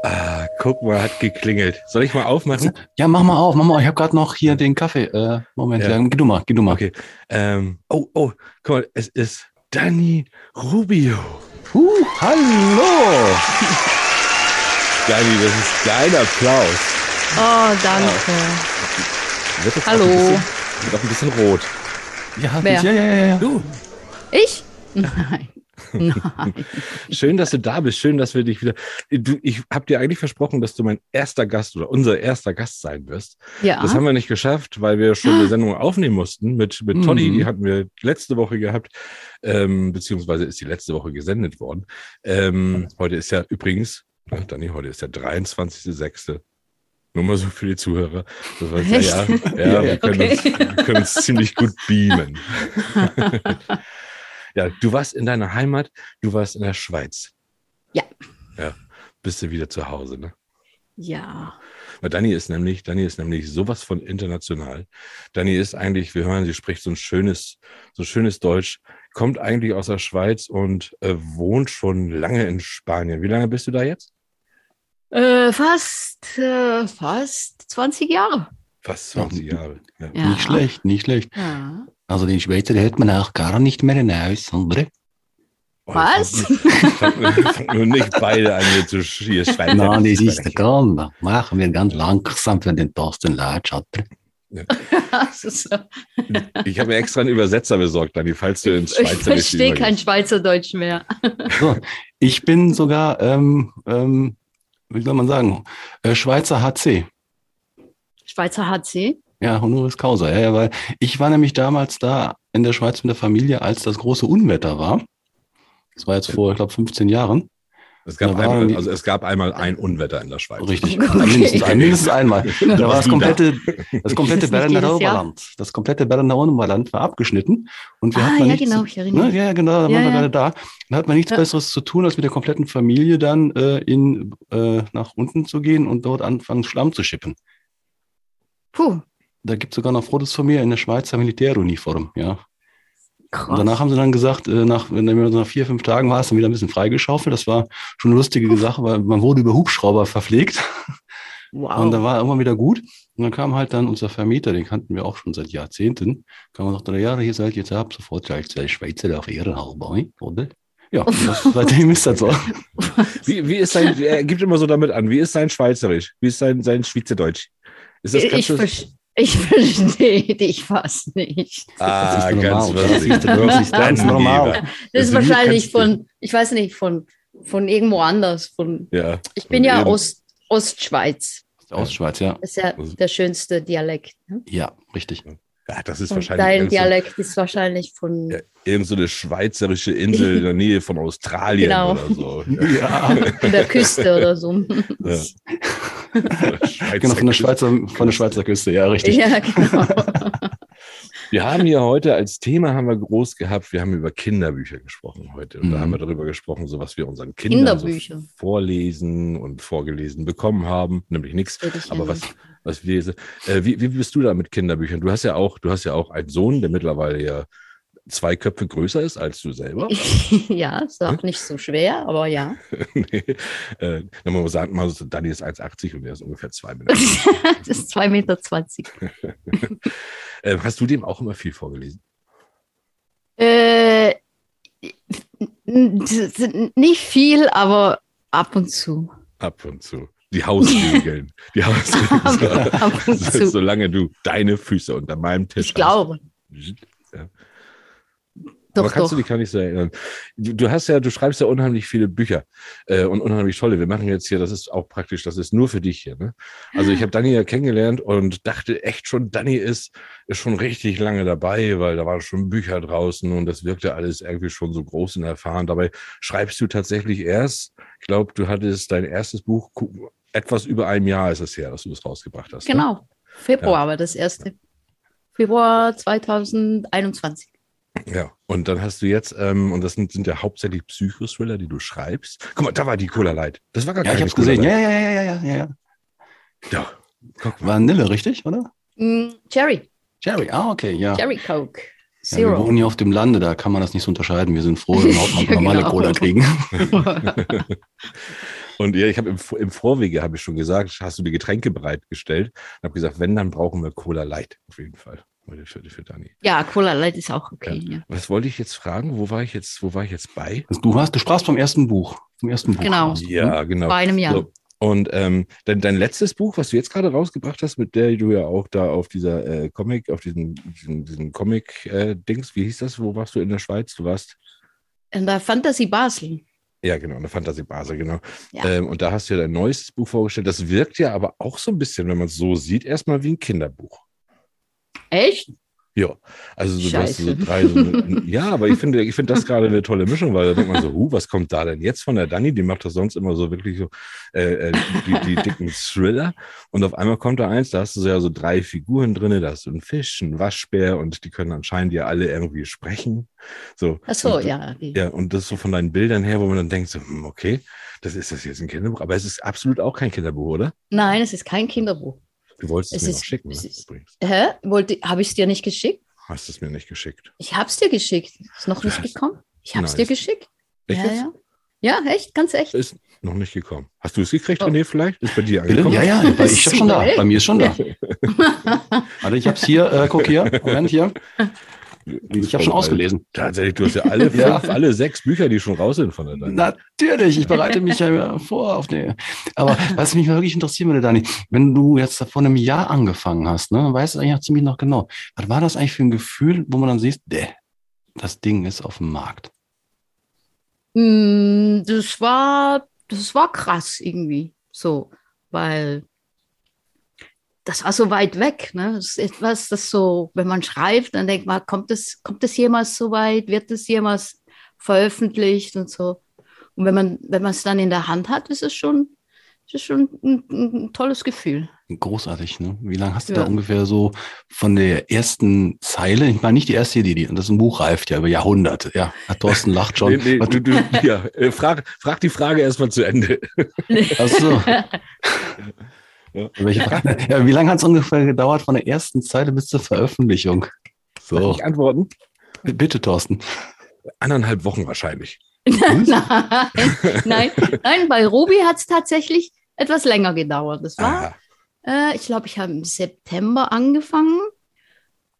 Ah, guck mal, hat geklingelt. Soll ich mal aufmachen? Ja, mach mal auf, mach mal. Ich habe gerade noch hier den Kaffee. Äh, Moment, Ja. ja. geh du mal, geh du mal. Okay. Ähm, oh, oh, guck mal, es ist Danny Rubio. Uh, hallo! [LAUGHS] Danny, das ist dein Applaus. Oh, danke. Wird jetzt Hallo. Auch ein bisschen, wird auch ein bisschen rot. Ja, Wer? ja, ja, ja, ja. Du, Ich? [LAUGHS] Nein. Nein. schön, dass du da bist. Schön, dass wir dich wieder. Du, ich habe dir eigentlich versprochen, dass du mein erster Gast oder unser erster Gast sein wirst. Ja. Das haben wir nicht geschafft, weil wir schon eine Sendung aufnehmen mussten mit, mit Toddy. Mhm. Die hatten wir letzte Woche gehabt, ähm, beziehungsweise ist die letzte Woche gesendet worden. Ähm, heute ist ja übrigens, ach, Dani, heute ist der 23.06. Nur mal so für die Zuhörer. Das heißt, ja, ja, Echt? ja, [LAUGHS] wir, können Okay. uns, wir können uns ziemlich gut beamen. [LAUGHS] ja, du warst in deiner Heimat, du warst in der Schweiz. Ja. Ja, bist du wieder zu Hause, ne? ja. Weil Dani ist nämlich, Dani ist nämlich sowas von international. Dani ist eigentlich, wir hören, sie spricht so ein schönes, so schönes Deutsch, kommt eigentlich aus der Schweiz und äh, wohnt schon lange in Spanien. Wie lange bist du da jetzt? Äh, fast, äh, fast 20 Jahre. Fast 20 Jahre. Ja. Ja. Nicht schlecht, nicht schlecht. Ja. Also den Schweizer hält man auch gar nicht mehr hinaus, oder? Oh, Was? Nur nicht beide an hier zu sch- hier Schweizer. Nein, das ist der Grund. Machen wir ganz langsam für den Thorsten [LAUGHS] ist so. Ich habe mir extra einen Übersetzer besorgt, Dani, falls du ins Ich Schweizer verstehe kein Schweizerdeutsch mehr. So, ich bin sogar, ähm, ähm, wie soll man sagen, äh, Schweizer HC. Schweizer HC? Ja, Honoris Causa. Ja, ja, weil ich war nämlich damals da in der Schweiz mit der Familie, als das große Unwetter war. Das war jetzt vor, ich glaube, 15 Jahren. Es gab, Da waren einmal, also es gab einmal ein Unwetter in der Schweiz. Richtig. [LAUGHS] Okay. Mindestens, ein, mindestens einmal. [LAUGHS] Da war das da. komplette, das komplette Jahr? Oberland. Das komplette Berner Oberland war abgeschnitten. Und wir Ah, hatten ja, nichts, genau, ich erinnere Ne, mich. ja, ja, genau, da waren Ja, wir ja. gerade da. Dann hat man nichts Ja. Besseres zu tun, als mit der kompletten Familie dann äh, in, äh, nach unten zu gehen und dort anfangen, Schlamm zu schippen. Puh, Da gibt es sogar noch Fotos von mir in der Schweizer Militäruniform, ja. Krass. Und danach haben sie dann gesagt, äh, nach, nach vier, fünf Tagen warst, dann wieder ein bisschen freigeschaufelt. Das war schon eine lustige Sache, weil man wurde über Hubschrauber verpflegt. wow. Und da war immer wieder gut. Und dann kam halt dann unser Vermieter, den kannten wir auch schon seit Jahrzehnten, kam und sagte, ja, hier seid ihr jetzt ab, sofort gleich zwei Schweizer auf Ehrenhalber, oder? Ja, [LAUGHS] das, seitdem ist das so. Wie, wie ist sein, er gibt immer so damit an, wie ist sein Schweizerisch? Wie ist sein, sein Schweizerdeutsch? Ist das ich, ver- ich [LAUGHS] verstehe dich fast nicht. Ah, Das ist ganz normal. Das ist- ganz normal. Das Also, wahrscheinlich von, ich weiß nicht, von, von irgendwo anders. Von, Ja. ich bin ja. Ost, Ostschweiz. Aus Schweiz, ja. Das ist ja Also- der schönste Dialekt. Ne? Ja, richtig. ja, das ist Und wahrscheinlich dein irgend so, Dialekt ist wahrscheinlich von. ja, irgend so eine schweizerische Insel in der [LAUGHS] Nähe von Australien Genau. oder so. [LAUGHS] Ja. Von der Küste oder so. Ja. Genau, von der Schweizer, von der Schweizer Küste, ja, richtig. ja, genau. [LAUGHS] Wir haben hier heute als Thema haben wir groß gehabt, wir haben über Kinderbücher gesprochen heute. Und da Mhm. haben wir darüber gesprochen, so was wir unseren Kindern so vorlesen und vorgelesen bekommen haben. Nämlich nichts. Aber was, was wir, äh, wie, wie bist du da mit Kinderbüchern? Du hast ja auch, du hast ja auch einen Sohn, der mittlerweile ja zwei Köpfe größer ist als du selber. [LAUGHS] ja, ist auch nicht so schwer, aber ja. [LAUGHS] nee. äh, man muss sagen, mal Dani ist 1,80 und er ist ungefähr zwei Meter. [LAUGHS] das ist 2,20 Meter. äh, hast du dem auch immer viel vorgelesen? Äh, nicht viel, aber ab und zu. Ab und zu. Die Hausregeln. Die Hausregeln. Ab so, solange du deine Füße unter meinem Tisch Ich glaube. hast. Ja. Doch, Aber kannst doch. du dich gar nicht so erinnern. Du, du hast ja, du schreibst ja unheimlich viele Bücher äh, und unheimlich tolle. Wir machen jetzt hier, das ist auch praktisch, das ist nur für dich hier. Ne? Also ich habe Dani ja kennengelernt und dachte echt schon, Dani ist, ist schon richtig lange dabei, weil da waren schon Bücher draußen und das wirkte alles irgendwie schon so groß und erfahren. Dabei schreibst du tatsächlich erst, ich glaube, du hattest dein erstes Buch, etwas über einem Jahr ist es her, dass du das rausgebracht hast. Ne? Genau. Februar war das erste. Februar 2021. Ja, und dann hast du jetzt, ähm, und das sind, sind ja hauptsächlich Psychothriller, die du schreibst. Guck mal, da war die Cola Light. Das war gar Ja, ich keine hab's gesehen. Cola Ja, Light. ja, ja, ja, ja, ja, ja. Ja, guck mal. Vanille, richtig, oder? Mm, Cherry. Cherry, ah, okay, ja. Cherry Coke. ja wir Zero. wohnen hier auf dem Lande, da kann man das nicht so unterscheiden. Wir sind froh, wenn wir überhaupt noch [LAUGHS] Ja, normale genau. Cola kriegen. [LAUGHS] Und ja, ich habe im, im Vorwege, habe ich schon gesagt, hast du die Getränke bereitgestellt und habe gesagt, wenn, dann brauchen wir Cola Light auf jeden Fall. Heute für, für Dani. ja, Cola Light ist auch okay. Ja. Was wollte ich jetzt fragen? Wo war ich jetzt, wo war ich jetzt bei? Also Du hast, du sprachst vom ersten Buch. Vom ersten Buch. Genau. ne? Ja, genau. Vor einem Jahr. So. Und ähm, dein, dein letztes Buch, was du jetzt gerade rausgebracht hast, mit der du ja auch da auf dieser äh, Comic, auf diesem, diesem, diesem Comic-Dings, wie hieß das? Wo warst du in der Schweiz? Du warst, In der Fantasy Basel. ja genau, in der Fantasy-Base, genau. Ja. Ähm, und da hast du ja dein neuestes Buch vorgestellt. Das wirkt ja aber auch so ein bisschen, wenn man es so sieht, erstmal wie ein Kinderbuch. Echt? Ja, also so, du hast so drei, so, ja, aber ich finde, ich finde das gerade eine tolle Mischung, weil da denkt man so, huh, was kommt da denn jetzt von der Dani? Die macht das sonst immer so wirklich so äh, äh, die, die [LAUGHS] dicken Thriller und auf einmal kommt da eins, da hast du so ja so drei Figuren drinne, da hast du einen Fisch, einen Waschbär und die können anscheinend ja alle irgendwie sprechen. So. Ach so, und, ja. Ja, und das so von deinen Bildern her, wo man dann denkt, so, hm, okay, das ist das jetzt ein Kinderbuch, aber es ist absolut auch kein Kinderbuch, oder? Nein, es ist kein Kinderbuch. Du wolltest es, Es mir ist- noch schicken, ne? es ist- übrigens. Hä? Wollte, habe ich es dir nicht geschickt? Hast es mir nicht geschickt. Ich habe es dir geschickt. Ist noch nicht Was? gekommen? Ich habe es dir geschickt. Echt ja, ja. Ja, echt, ganz echt. Ist noch nicht gekommen. Hast du es gekriegt, Oh. René, vielleicht? Ist bei dir angekommen? Ja, ja, [LAUGHS] bei- ich habe schon da. Bei mir ist schon da. [LAUGHS] Warte, ich hab's hier, äh, guck hier, Moment hier. Ich habe schon ausgelesen. Tatsächlich, du hast ja alle [LAUGHS] fünf, Ja. alle sechs Bücher, die schon raus sind von der Dani. Natürlich, ich bereite mich ja immer vor auf die. Aber was mich wirklich interessieren würde, Dani, wenn du jetzt vor einem Jahr angefangen hast, ne, weißt du eigentlich auch ziemlich noch genau, was war das eigentlich für ein Gefühl, wo man dann sieht, däh, das Ding ist auf dem Markt? Mm, Das war, das war krass irgendwie. So, weil das war so weit weg. Ne? Das ist etwas, das so, wenn man schreibt, dann denkt man, kommt es, kommt es jemals so weit? Wird es jemals veröffentlicht und so? Und wenn man, wenn man es dann in der Hand hat, ist es schon, ist es schon ein, ein tolles Gefühl. Großartig, ne? Wie lange hast du Ja. da ungefähr so von der ersten Zeile, ich meine nicht die erste Idee, die, das ist ein Buch reift ja über Jahrhunderte, ja. Herr Thorsten lacht schon. Nee, nee, du, du, ja, äh, frag, frag die Frage erstmal zu Ende. Ach so. [LAUGHS] Ja. [LAUGHS] Welche Frage? Ja, wie lange hat es ungefähr gedauert von der ersten Zeile bis zur Veröffentlichung? Soll So, ich antworten? bitte, Thorsten. Anderthalb Wochen wahrscheinlich. [LAUGHS] nein, [LAUGHS] nein, nein, bei Ruby hat es tatsächlich etwas länger gedauert. Das war, äh, ich glaube, ich habe im September angefangen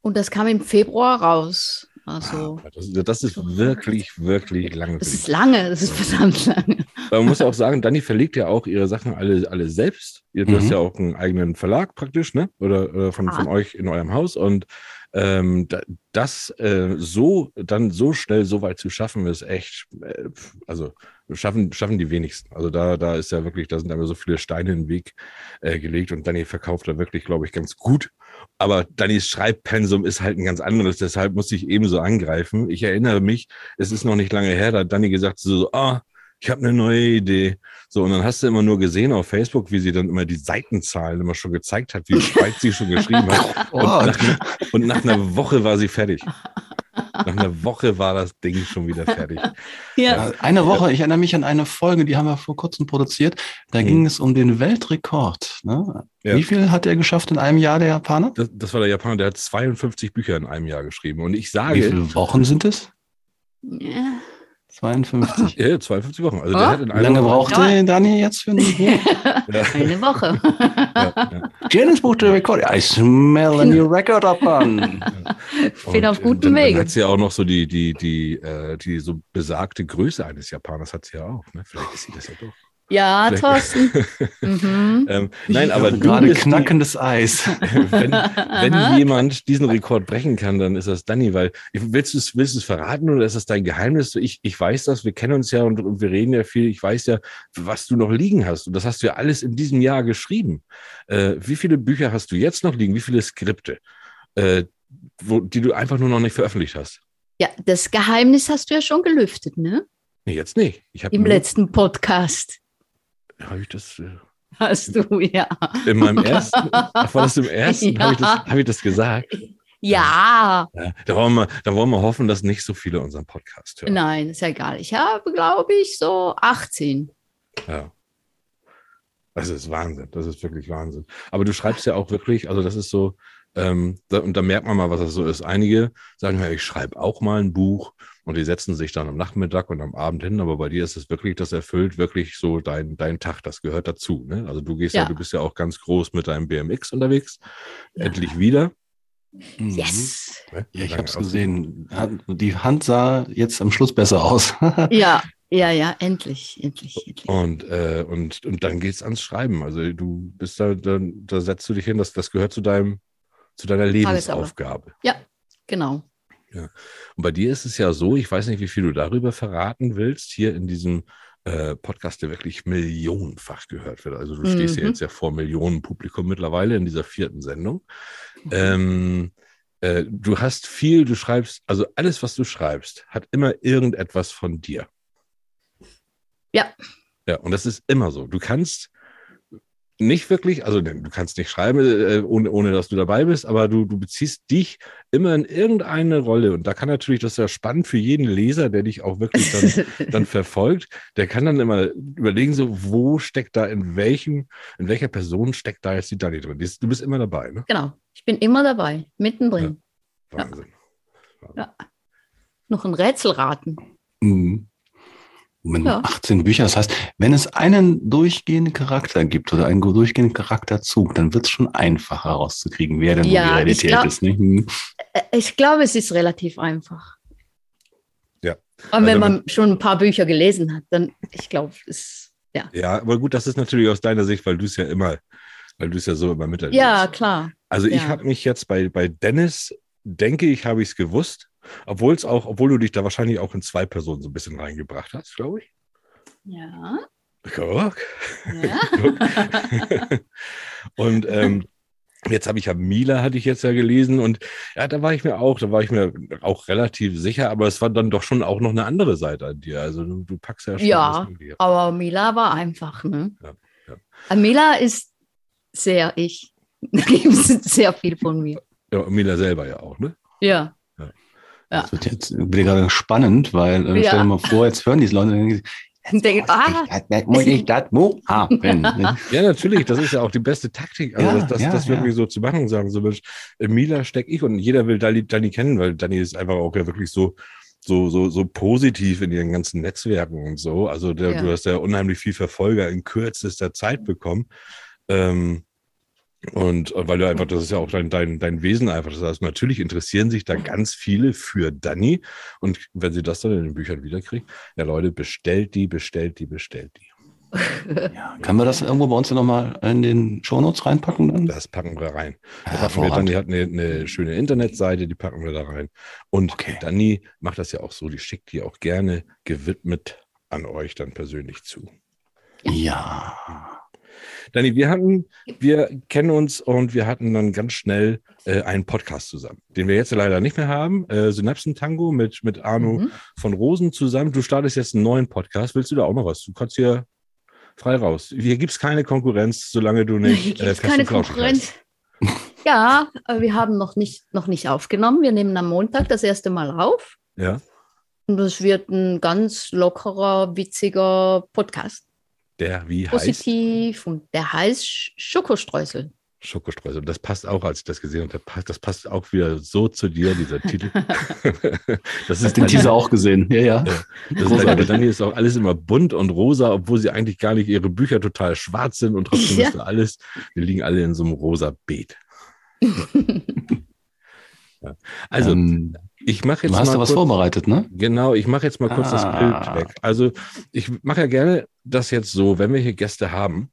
und das kam im Februar raus. Also, Ah, Das, das ist wirklich, wirklich lange. das ist lange, das ist verdammt lange. Aber man muss ja auch sagen, Dani verlegt ja auch ihre Sachen alle, alle selbst. Ihr- Du Mhm. hast ja auch einen eigenen Verlag praktisch, ne? Oder, oder von, von Ah. euch in eurem Haus. Und ähm, da, das äh, so dann so schnell so weit zu schaffen, ist echt, äh, also schaffen, schaffen die wenigsten. Also da, da ist ja wirklich, da sind aber so viele Steine in den Weg äh, gelegt und Dani verkauft da wirklich, glaube ich, ganz gut. Aber Dannys Schreibpensum ist halt ein ganz anderes, deshalb muss ich ebenso angreifen. Ich erinnere mich, es ist noch nicht lange her, da hat Dani gesagt, so, ah, ich habe eine neue Idee. So, und dann hast du immer nur gesehen auf Facebook, wie sie dann immer die Seitenzahlen immer schon gezeigt hat, wie weit sie schon geschrieben hat. [LAUGHS] Und, Oh, nach, und nach einer Woche war sie fertig. Nach einer Woche war das Ding schon wieder fertig. [LAUGHS] Ja. Ja, Eine Woche, ich erinnere mich an eine Folge, die haben wir vor kurzem produziert. Da Mhm. ging es um den Weltrekord. Ne? Ja. Wie viel hat er geschafft in einem Jahr, der Japaner? Das, das war der Japaner, der hat 52 Bücher in einem Jahr geschrieben. Und ich Wie sage, viele Wochen sind es? Ja. 52. ja, 52 Wochen. Also Ah, der hat in Wie lange Woche- braucht Ja. der Dani jetzt für ein Buch? [LAUGHS] Ja, Eine Woche. [LAUGHS] ja, ja. Guinness Buch der Rekorde. I smell a new record upon. Ich bin auf gutem dann, Dann Wege. hat sie ja auch noch so die, die, die, äh, die so besagte Größe eines Japaners hat sie ja auch. Ne? Vielleicht ist sie das ja doch. Ja, Vielleicht- Thorsten. [LAUGHS] Mhm. Ähm, nein, aber Gerade knackendes Eis. [LAUGHS] wenn, wenn jemand diesen Rekord brechen kann, dann ist das Danny, weil willst du es willst du es verraten oder ist das dein Geheimnis? Ich, ich weiß das, wir kennen uns ja und, und wir reden ja viel. Ich weiß ja, was du noch liegen hast. Und das hast du ja alles in diesem Jahr geschrieben. Äh, wie viele Bücher hast du jetzt noch liegen? Wie viele Skripte, äh, wo, die du einfach nur noch nicht veröffentlicht hast? Ja, das Geheimnis hast du ja schon gelüftet, ne? Nee, jetzt nicht. Ich habe Im letzten Podcast Habe ich das äh, hast du, ja. in meinem ersten? War das im ersten? [LAUGHS] Ja. Habe ich, das- hab ich das gesagt? Ja, Ja, da, wollen wir, da wollen wir hoffen, dass nicht so viele unseren Podcast hören. nein, ist ja egal. Ich habe, glaube ich, so 18. Ja. Das ist Wahnsinn. Das ist wirklich Wahnsinn. Aber du schreibst ja auch wirklich, also das ist so, ähm, da, und da merkt man mal, was das so ist. Einige sagen ja, ich schreibe auch mal ein Buch und die setzen sich dann am Nachmittag und am Abend hin, aber bei dir ist es wirklich, das erfüllt wirklich so dein, dein Tag, das gehört dazu. Ne? Also du gehst ja. Ja. du bist ja auch ganz groß mit deinem BMX unterwegs. Ja. Endlich wieder. Mhm. Yes. Ne? Ja, ich habe es gesehen. Die Hand sah jetzt am Schluss besser aus. [LAUGHS] Ja, ja, ja, endlich, endlich, endlich. Und, äh, und, und dann geht's ans Schreiben. Also du bist da, da, da setzt du dich hin, das, das gehört zu deinem, zu deiner Lebensaufgabe. Genau. Und bei dir ist es ja so, ich weiß nicht, wie viel du darüber verraten willst, hier in diesem äh, Podcast, der wirklich millionenfach gehört wird. Also du stehst ja Mhm. jetzt ja vor Millionen Publikum mittlerweile in dieser vierten Sendung. Ähm, äh, du hast viel, du schreibst, also alles, was du schreibst, hat immer irgendetwas von dir. Ja. Ja, und das ist immer so. Du kannst nicht wirklich, also du kannst nicht schreiben, äh, ohne, ohne dass du dabei bist, aber du, du beziehst dich immer in irgendeine Rolle. Und da kann natürlich, das ist ja spannend für jeden Leser, der dich auch wirklich dann, [LAUGHS] dann verfolgt, der kann dann immer überlegen, so, wo steckt da in welchem, in welcher Person steckt da jetzt die Dani drin? Du bist immer dabei, ne? Genau. Ich bin immer dabei, mittendrin. Wahnsinn. Ja. Noch ein Rätsel raten. Mhm. Mit Ja. 18 Bücher. Das heißt, wenn es einen durchgehenden Charakter gibt oder einen durchgehenden Charakterzug, dann wird es schon einfacher rauszukriegen, wer denn Ja, die ich Realität glaub- ist. Nicht? Hm. Äh, Ich glaube, es ist relativ einfach. Ja. Aber wenn Also man schon ein paar Bücher gelesen hat, dann, ich glaube, es ja. Ja, aber gut, das ist natürlich aus deiner Sicht, weil du es ja immer, weil du es ja so immer miterlebst. Ja, klar. Also ich Ja. habe mich jetzt bei, bei Dennis, denke ich, habe ich es gewusst, obwohl es auch, obwohl du dich da wahrscheinlich auch in zwei Personen so ein bisschen reingebracht hast, glaube ich. Ja. Guck. ja. [LAUGHS] [LAUGHS] Und ähm, jetzt habe ich ja Mila, hatte ich jetzt ja gelesen und ja, da war ich mir auch, da war ich mir auch relativ sicher, aber es war dann doch schon auch noch eine andere Seite an dir. Also du, du packst ja schon Ja. Aber Mila war einfach, ne? Ja, ja. Äh, Mila ist sehr ich. Da gibt es sehr viel von mir. Ja, und Mila selber ja auch, ne? Ja. Ja. Ja. Das wird jetzt wieder gerade spannend, weil äh, Ja. stell dir mal vor, jetzt hören diese Leute und denken, ah, das, muss ich [LAUGHS] das haben. [LAUGHS] ne? Ja, natürlich, das ist ja auch die beste Taktik, also Ja, das, das, ja, das ja. wirklich so zu machen und sagen, so Mensch, äh, Mila steck ich und jeder will Dani, Dani kennen, weil Dani ist einfach auch ja wirklich so, so, so, so positiv in ihren ganzen Netzwerken und so. Also der, Ja. du hast ja unheimlich viel Verfolger in kürzester Zeit bekommen. Ähm, und äh, weil du einfach, das ist ja auch dein, dein, dein Wesen einfach. Das heißt, natürlich interessieren sich da ganz viele für Dani. Und wenn sie das dann in den Büchern wiederkriegen, ja Leute, bestellt die, bestellt die, bestellt die. [LAUGHS] Ja, können wir das irgendwo bei uns nochmal in den Shownotes reinpacken? Dann? Das packen wir rein. Ja, wir dann, die hat eine, eine schöne Internetseite, die packen wir da rein. Und Okay. Dani macht das ja auch so, die schickt die auch gerne gewidmet an euch dann persönlich zu. Ja. Dani, wir hatten, wir kennen uns und wir hatten dann ganz schnell äh, einen Podcast zusammen, den wir jetzt leider nicht mehr haben. Äh, Synapsen-Tango mit, mit Arno Mhm. von Rosen zusammen. Du startest jetzt einen neuen Podcast. Willst du da auch noch was? Du kannst hier frei raus. Hier gibt es keine Konkurrenz, solange du nicht Hier äh, gibt's fest keine Konkurrenz. [LAUGHS] Ja, äh, wir haben noch nicht, noch nicht aufgenommen. Wir nehmen am Montag das erste Mal auf. Ja, Und das wird ein ganz lockerer, witziger Podcast. Der wie heißt? Positiv. Und der heißt Sch- Schokostreusel. Schokostreusel. Und das passt auch, als ich das gesehen habe, das passt, auch wieder so zu dir, dieser Titel. [LAUGHS] das Hast ist den Dani- Teaser auch gesehen? Ja, ja. Das ist Dani, Großartig. Dani ist auch alles immer bunt und rosa, obwohl sie eigentlich gar nicht ihre Bücher total schwarz sind und trotzdem Ja. ist da alles, die liegen alle in so einem rosa Beet. [LAUGHS] ja. Also, ähm, ich mache jetzt du hast mal da was kurz, vorbereitet, ne? Genau, ich mache jetzt mal kurz das Ah. Bild weg. Also ich mache ja gerne das jetzt so, wenn wir hier Gäste haben,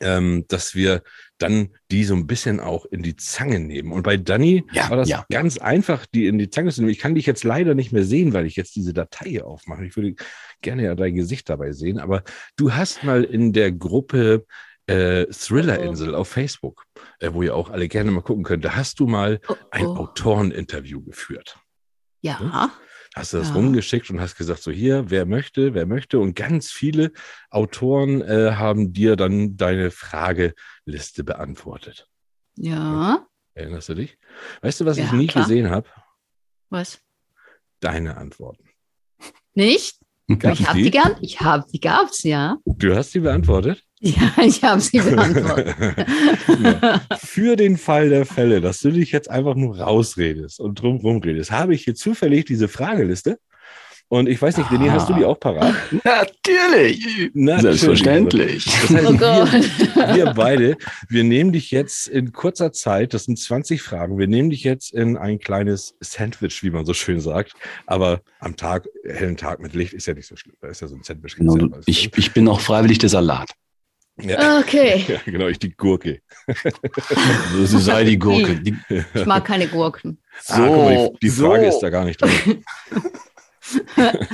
ähm, dass wir dann die so ein bisschen auch in die Zange nehmen. Und bei Dani Ja, war das ja. ganz einfach, die in die Zange zu nehmen. Ich kann dich jetzt leider nicht mehr sehen, weil ich jetzt diese Datei aufmache. Ich würde gerne ja dein Gesicht dabei sehen, aber du hast mal in der Gruppe äh, Thriller-Insel auf Facebook, äh, wo ihr auch alle gerne mal gucken könnt, da hast du mal Oh, ein oh. Autoreninterview geführt Ja. hast du das Ja. rumgeschickt und hast gesagt, so hier, wer möchte, wer möchte. Und ganz viele Autoren äh, haben dir dann deine Frageliste beantwortet. Ja. Erinnerst du dich? Weißt du, was ich Ja, nie klar. gesehen habe? Was? Deine Antworten. Nicht? [LAUGHS] Gab's Ich habe die gern. Ich habe die gab's, ja. Du hast sie beantwortet? Ja, ich habe sie beantwortet. Ja. Für den Fall der Fälle, dass du dich jetzt einfach nur rausredest und drumherum redest, habe ich hier zufällig diese Frageliste. Und ich weiß nicht, René, hast du die auch parat? Natürlich. Natürlich. Selbstverständlich. Das heißt, Oh wir, Gott. wir beide, wir nehmen dich jetzt in kurzer Zeit, das sind 20 Fragen, wir nehmen dich jetzt in ein kleines Sandwich, wie man so schön sagt. Aber am Tag, hellen Tag mit Licht ist ja nicht so schlimm. Da ist ja so ein Sandwich. Genau, ich, ich bin auch freiwillig der Salat. Ja, Okay. [LAUGHS] ja, genau, ich die Gurke. [LAUGHS] Sie sei die Gurke. Die, Ich mag keine Gurken. ah, guck mal, die, die so. Frage ist da gar nicht drin. [LAUGHS]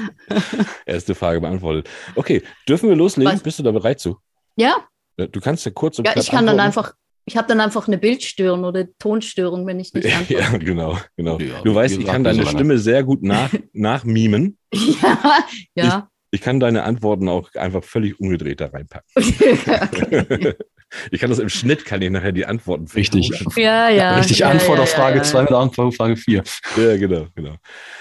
Erste Frage beantwortet. Okay, dürfen wir loslegen? Was? Bist du da bereit zu? Ja, Du kannst ja kurz und ja ich kann dann antworten. einfach ich habe dann einfach eine Bildstörung oder Tonstörung, wenn ich nicht antworte. Ja, genau, genau. Ja, du weißt, ich kann so deine. Stimme sehr gut nach, nachmimen. Ja, ja. Ich kann deine Antworten auch einfach völlig umgedreht da reinpacken. [LAUGHS] okay. Ich kann das im Schnitt, kann ich nachher die Antworten Richtig. ja, ja. Richtig ja, Antwort ja, auf ja, Frage ja. 2 mit Antwort auf Frage 4. Ja, genau, genau.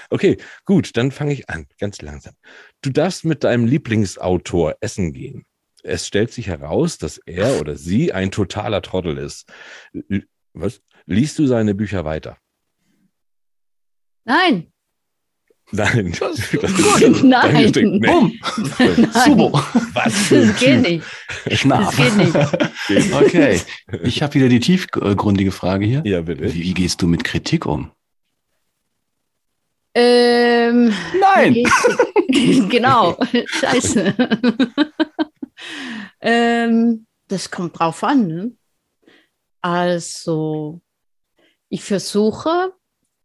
Okay, gut, dann fange ich an, ganz langsam. Du darfst mit deinem Lieblingsautor essen gehen. Es stellt sich heraus, dass er oder sie ein totaler Trottel ist. Was? Liest du seine Bücher weiter? Nein, Nein. [LAUGHS] Das- ist- Gut, nein. Ding. Nee. Bumm. nein. Subo. Was [LAUGHS] Das geht nicht. Schnaf. Das geht nicht. Okay. Ich habe wieder die tiefgründige Frage hier. Ja, bitte. Wie, wie gehst du mit Kritik um? Ähm, Nein. [LAUGHS] Genau, scheiße. ähm, das kommt drauf an. Ne? Also, ich versuche,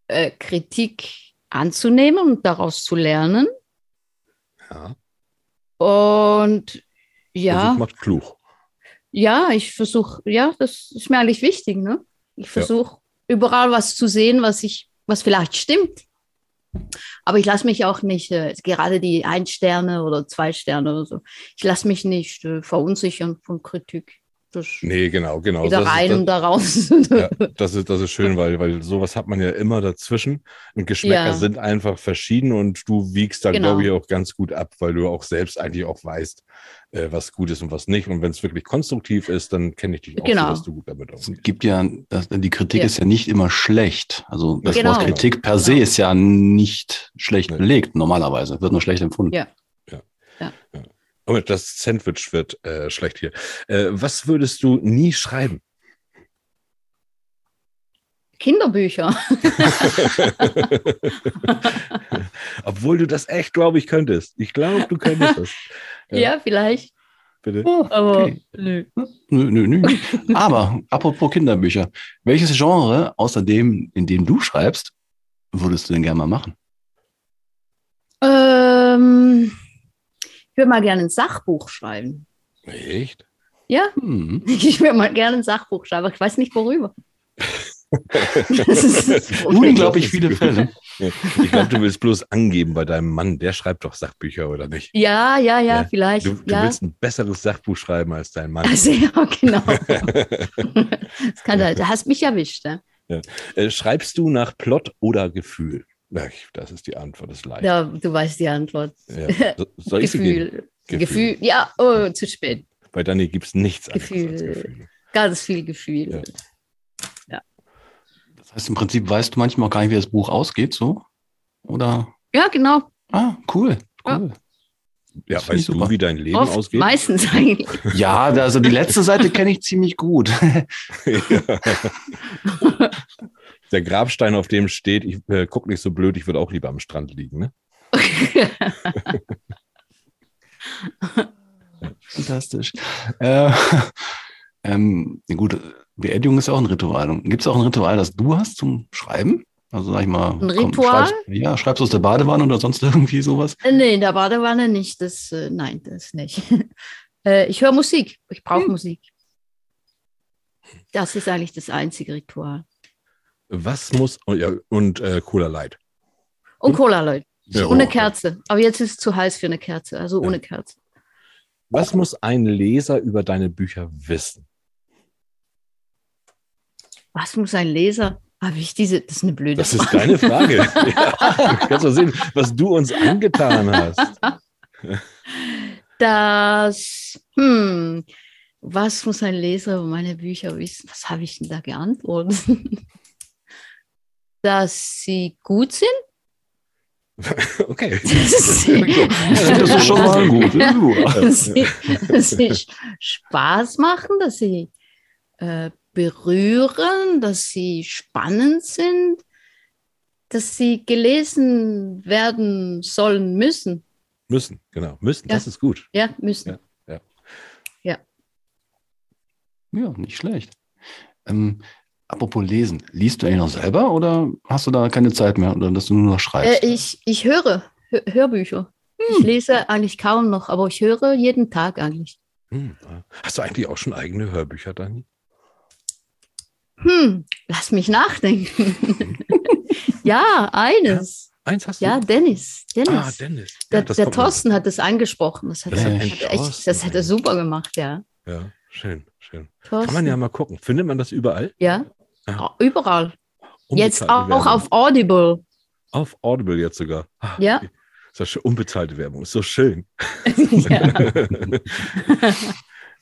äh, Kritik anzunehmen und daraus zu lernen. Ja, Und ja, Versuch macht klug. ja, ich versuche, ja, das ist mir eigentlich wichtig. Ne? Ich versuche überall was zu sehen, was ich, was vielleicht stimmt. Aber ich lasse mich auch nicht, äh, gerade die ein Sterne oder zwei Sterne oder so, ich lasse mich nicht äh, verunsichern von Kritik. Das Nee, genau, genau. wieder Das ist- rein das- und da raus. Ja, das ist, das ist schön, weil, weil sowas hat man ja immer dazwischen. Und Geschmäcker Ja. sind einfach verschieden und du wiegst da, Genau. glaube ich, auch ganz gut ab, weil du auch selbst eigentlich auch weißt, äh, was gut ist und was nicht. Und wenn es wirklich konstruktiv ist, dann kenne ich dich auch Genau. so, dass du gut damit Es umgehst. gibt ja, das, die Kritik Ja. ist ja nicht immer schlecht. Also das Genau. Wort Kritik per se Genau. ist ja nicht schlecht Nee. belegt, normalerweise. Wird nur schlecht empfunden. Ja. Oh, das Sandwich wird äh, schlecht hier. Äh, was würdest du nie schreiben? Kinderbücher. [LAUGHS] Obwohl du das echt, glaube ich, könntest. Ich glaube, du könntest das. [LAUGHS] Ja, vielleicht. Bitte. Aber Okay. nö. Nö, nö, nö. Aber apropos Kinderbücher, welches Genre außer dem, in dem du schreibst, würdest du denn gerne mal machen? Ähm, würde mal gerne ein Sachbuch schreiben. Echt? Ja, Hm. [LAUGHS] ich würde mal gerne ein Sachbuch schreiben, aber ich weiß nicht worüber. [LAUGHS] Das ist- Unglaublich viele Fälle. Ich glaube, du willst bloß angeben bei deinem Mann, der schreibt doch Sachbücher, oder nicht? Ja, ja, ja, Ja, vielleicht. Du, du ja. willst ein besseres Sachbuch schreiben als dein Mann. Also, ja, genau. [LAUGHS] das kann, da da hast mich erwischt. Ja, Äh, schreibst du nach Plot oder Gefühl? Das ist die Antwort, das ist leicht. ja du weißt die Antwort. Ja. So-? [LAUGHS] Gefühl. Gefühl. Gefühl. Ja, oh, zu spät. Bei Dani gibt es nichts anderes als Gefühl. Gefühl. Ganz viel Gefühl. Ja. Das heißt, im Prinzip weißt du manchmal auch gar nicht, wie das Buch ausgeht, so? Oder? Ja, genau. Ah, cool. Ja. cool. Ja, ich weißt du, super. wie dein Leben Oft, ausgeht? meistens [LAUGHS] eigentlich. Ja, also die letzte Seite kenne ich ziemlich gut. [LAUGHS] Der Grabstein, auf dem steht, ich äh, guck nicht so blöd, ich würde auch lieber am Strand liegen. Ne? [LAUGHS] Fantastisch. Äh, [LAUGHS] ähm, gut, Beerdigung ist ja auch ein Ritual. Gibt es auch ein Ritual, das du hast zum Schreiben? Also sag ich mal, Ein Ritual? schreibst, ja, schreibst du aus der Badewanne oder sonst [LAUGHS] irgendwie sowas? Äh, nee, in der Badewanne nicht. Das, äh, nein, das nicht. äh, ich höre Musik. Ich brauche Hm. Musik. Das ist eigentlich das einzige Ritual. Was muss, oh, ja, und äh, Cola Light. Und? Cola, Leute. Ja, und eine oh. Kerze. Aber jetzt ist es zu heiß für eine Kerze. Also Ja. ohne Kerze. Was muss ein Leser über deine Bücher wissen? Was muss ein Leser? Habe ich diese? Das ist eine blöde Das ist Frage. deine Frage. [LAUGHS] [LAUGHS] ja, du kannst doch sehen, was du uns angetan hast. Das, hm, was muss ein Leser über meine Bücher wissen? Was habe ich denn da geantwortet? [LAUGHS] Dass sie gut sind? [LAUGHS] Okay. [LAUGHS] Dass sie, Das ist schon mal [LAUGHS] gut. dass sie, dass sie Spaß machen, dass sie äh, berühren, dass sie spannend sind, dass sie gelesen werden sollen müssen. Müssen, genau. Müssen, Ja. das ist gut. Ja, müssen. Ja, nicht schlecht. Ähm, apropos Lesen, liest du eigentlich noch selber oder hast du da keine Zeit mehr oder dass du nur noch schreibst? Äh, ich, ich höre Hör Hörbücher. Ich lese eigentlich kaum noch, aber ich höre jeden Tag eigentlich. Hm. Hast du eigentlich auch schon eigene Hörbücher, Dani? Hm, lass mich nachdenken. [LAUGHS] ja, eines. Eins hast du? Ja, Dennis. Dennis. Ah, Dennis. der Ja, der mir- Thorsten hat das angesprochen. Das hat, Das er- hat echt das hat er super gemacht, ja. Ja, schön, schön. Thorsten. Kann man ja mal gucken. Findet man das überall? ja. Ja. Überall. Jetzt Unbezahlte auch Werbung. auf Audible. Auf Audible jetzt sogar. Ah, Ja. Ist das schön. Unbezahlte Werbung. Ist so schön. [LAUGHS] ja. [LAUGHS]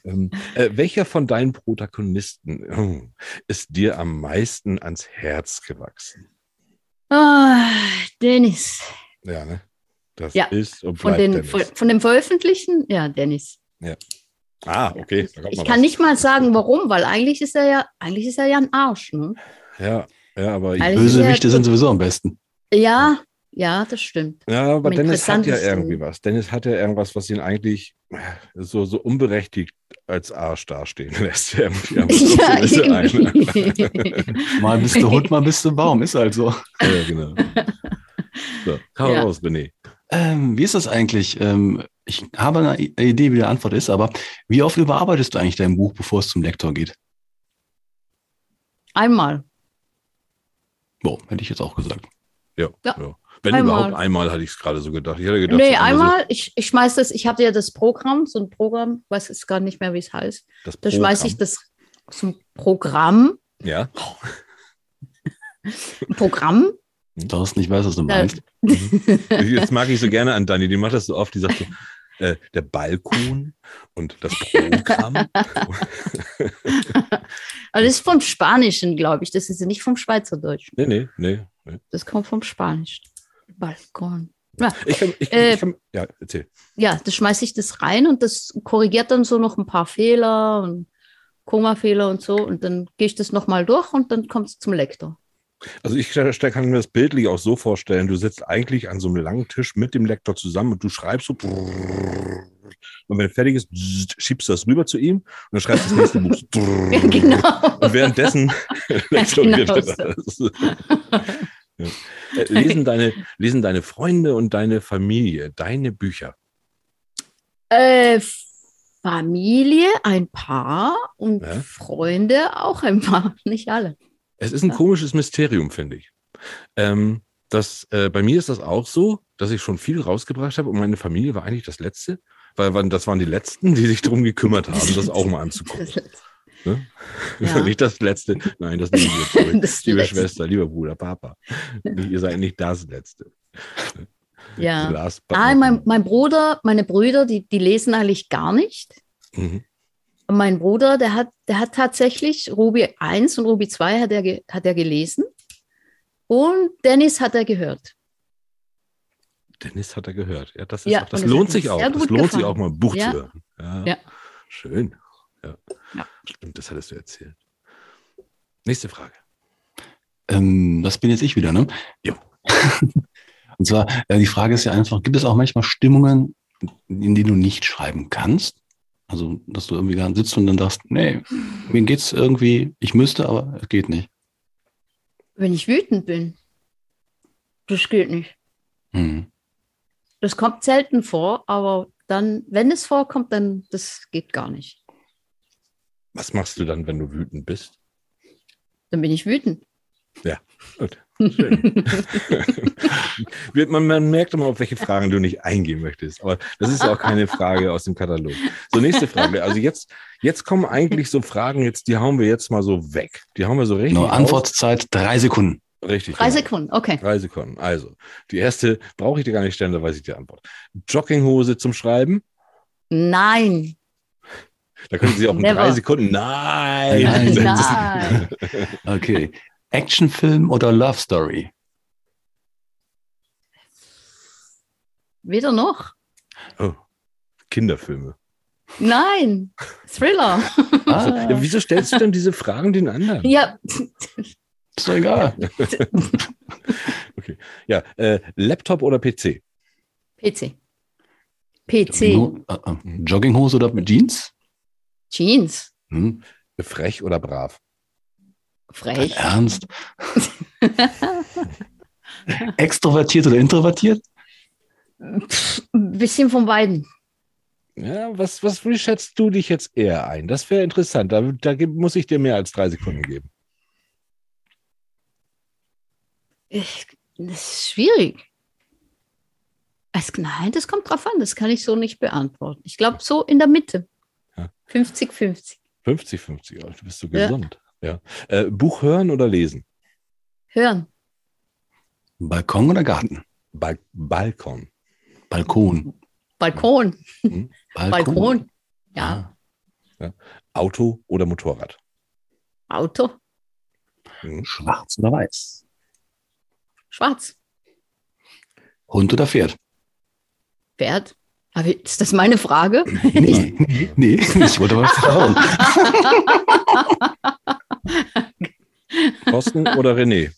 ähm, äh, welcher von deinen Protagonisten oh, ist dir am meisten ans Herz gewachsen? ah, Dennis. Ja, ne? Das Ja, ist und Von, den, Dennis. von, von dem Veröffentlichten? Ja, Dennis. Ah, okay. da kommt Ich kann was. nicht mal sagen, warum, weil eigentlich ist er ja, eigentlich ist er ja ein Arsch. Ne? Ja, ja, aber, Eigentlich- Bösewichte Ja, sind sowieso am besten. Ja, ja, das stimmt. ja, aber am Dennis hat ja irgendwie was. Dennis hat ja irgendwas, was ihn eigentlich so, so unberechtigt als Arsch dastehen [LAUGHS] lässt. Ja. [LAUGHS] Mal bist du Hund, mal bist du Baum. Ist halt so. ja, genau. So, hau Ja. raus, René. Ähm, wie ist das eigentlich? Ähm, ich habe eine Idee, wie die Antwort ist, aber wie oft überarbeitest du eigentlich dein Buch, bevor es zum Lektor geht? Einmal. Boah, hätte ich jetzt auch gesagt. Ja, Ja. ja. Wenn Einmal. überhaupt einmal hatte ich es gerade so gedacht. Ich hatte gedacht, nee, so einmal einmal, ich, ich schmeiß das, ich hatte ja das Programm, so ein Programm, weiß jetzt gar nicht mehr, wie es heißt. So, das Da schmeiße ich das zum Programm. Ja, Ein Programm. Thorsten, ich weiß, was du meinst. jetzt mag ich so gerne an Dani, die macht das so oft, die sagt so, äh, der Balkon und das Programm. [LAUGHS] Also das ist vom Spanischen, glaube ich. Das ist nicht vom Schweizerdeutschen. nee, nee, nee. nee. Das kommt vom Spanischen. Balkon. Ja, Ich kann, ich, Äh, ich kann, ja, erzähl. ja, da schmeiße ich das rein und das korrigiert dann so noch ein paar Fehler und Komafehler und so. Und dann gehe ich das nochmal durch und dann kommt es zum Lektor. Also ich stell- kann mir das bildlich auch so vorstellen, du sitzt eigentlich an so einem langen Tisch mit dem Lektor zusammen und du schreibst so und wenn er fertig ist, schiebst du das rüber zu ihm und dann schreibst du das nächste Buch. [LAUGHS] Genau. Und währenddessen [LAUGHS] [LAUGHS] lektoriert Genau das. Ja. Äh, Lesen, deine, lesen deine Freunde und deine Familie deine Bücher? Äh, Familie, ein paar und Ja. Freunde auch ein paar, nicht alle. Es ist ein Ja. komisches Mysterium, finde ich. Ähm, das, äh, bei mir ist das auch so, dass ich schon viel rausgebracht habe und meine Familie war eigentlich das Letzte, weil das waren die Letzten, die sich darum gekümmert haben, das auch mal anzugucken. [LAUGHS] Ne? Ja. [LAUGHS] nicht das Letzte, nein, das liebe ich zurück. [LAUGHS] Das Liebe Letzte. Schwester, lieber Bruder, Papa. Ihr seid nicht das Letzte. Ja. last not mein, mein Bruder, meine Brüder, die, die lesen eigentlich gar nicht. Mhm. Und mein Bruder, der hat, der hat tatsächlich Ruby 1 und Ruby 2 hat er, hat er gelesen. Und Dennis hat er gehört. Dennis hat er gehört. Ja, das ist Ja, auch, das es lohnt sich auch. Das lohnt sich gefallen. auch mal ein Buch Ja. zu hören. Ja. Ja. Schön. Ja. Ja. Stimmt, das hattest du erzählt. Nächste Frage. Ähm, das bin jetzt ich wieder, ne? Jo. [LAUGHS] Und zwar, äh, die Frage ist ja einfach, gibt es auch manchmal Stimmungen, in denen du nicht schreiben kannst? Also, dass du irgendwie da sitzt und dann sagst, nee, mir geht's irgendwie, ich müsste, aber es geht nicht. Wenn ich wütend bin, das geht nicht. Hm. Das kommt selten vor, aber dann, wenn es vorkommt, dann das geht gar nicht. Was machst du dann, wenn du wütend bist? Dann bin ich wütend. Gut. Schön. Man, man merkt immer, auf welche Fragen du nicht eingehen möchtest. Aber das ist ja auch keine Frage aus dem Katalog. So, nächste Frage. Also jetzt, jetzt kommen eigentlich so Fragen, jetzt, die hauen wir jetzt mal so weg. Die hauen wir so richtig. Nur. Antwortzeit drei Sekunden. Richtig. Drei genau. Sekunden, okay. Drei Sekunden. Also, die erste brauche ich dir gar nicht stellen, da weiß ich die Antwort. Jogginghose zum Schreiben. Nein. Da können Sie auch in Never. drei Sekunden Nein. Nein. Nein. [LAUGHS] Okay. Actionfilm oder Love Story? Weder noch. Oh, Kinderfilme. Nein. Thriller. [LAUGHS] Ah, Ja, wieso stellst du denn diese Fragen den anderen? Ja, ist doch egal. [LAUGHS] Ja, äh, Laptop oder PC? PC. PC. Äh, Jogginghose oder mit Jeans? Jeans. Hm. Frech oder brav? Dein Frech. Ernst? [LAUGHS] Extrovertiert oder introvertiert? Pff, Ein bisschen von beiden. Ja, was, was, wie schätzt du dich jetzt eher ein? Das wäre interessant. Da, da muss ich dir mehr als drei Sekunden geben. Ich, das ist schwierig. Es, nein, das kommt drauf an. Das kann ich so nicht beantworten. Ich glaube, so in der Mitte. Ja. 50-50. 50-50, oh, du bist so Ja. gesund. Ja. Äh, Buch hören oder lesen? Hören. Balkon oder Garten? Ba Balkon. Balkon. Balkon. Hm? Balkon. Ja. Auto oder Motorrad? Auto. Hm? Schwarz oder weiß? Schwarz. Hund oder Pferd? Pferd. Aber ist das meine Frage? Nee, [LAUGHS] nee, nee. Ich wollte mal [LAUGHS] fragen. [LAUGHS] Thorsten oder René?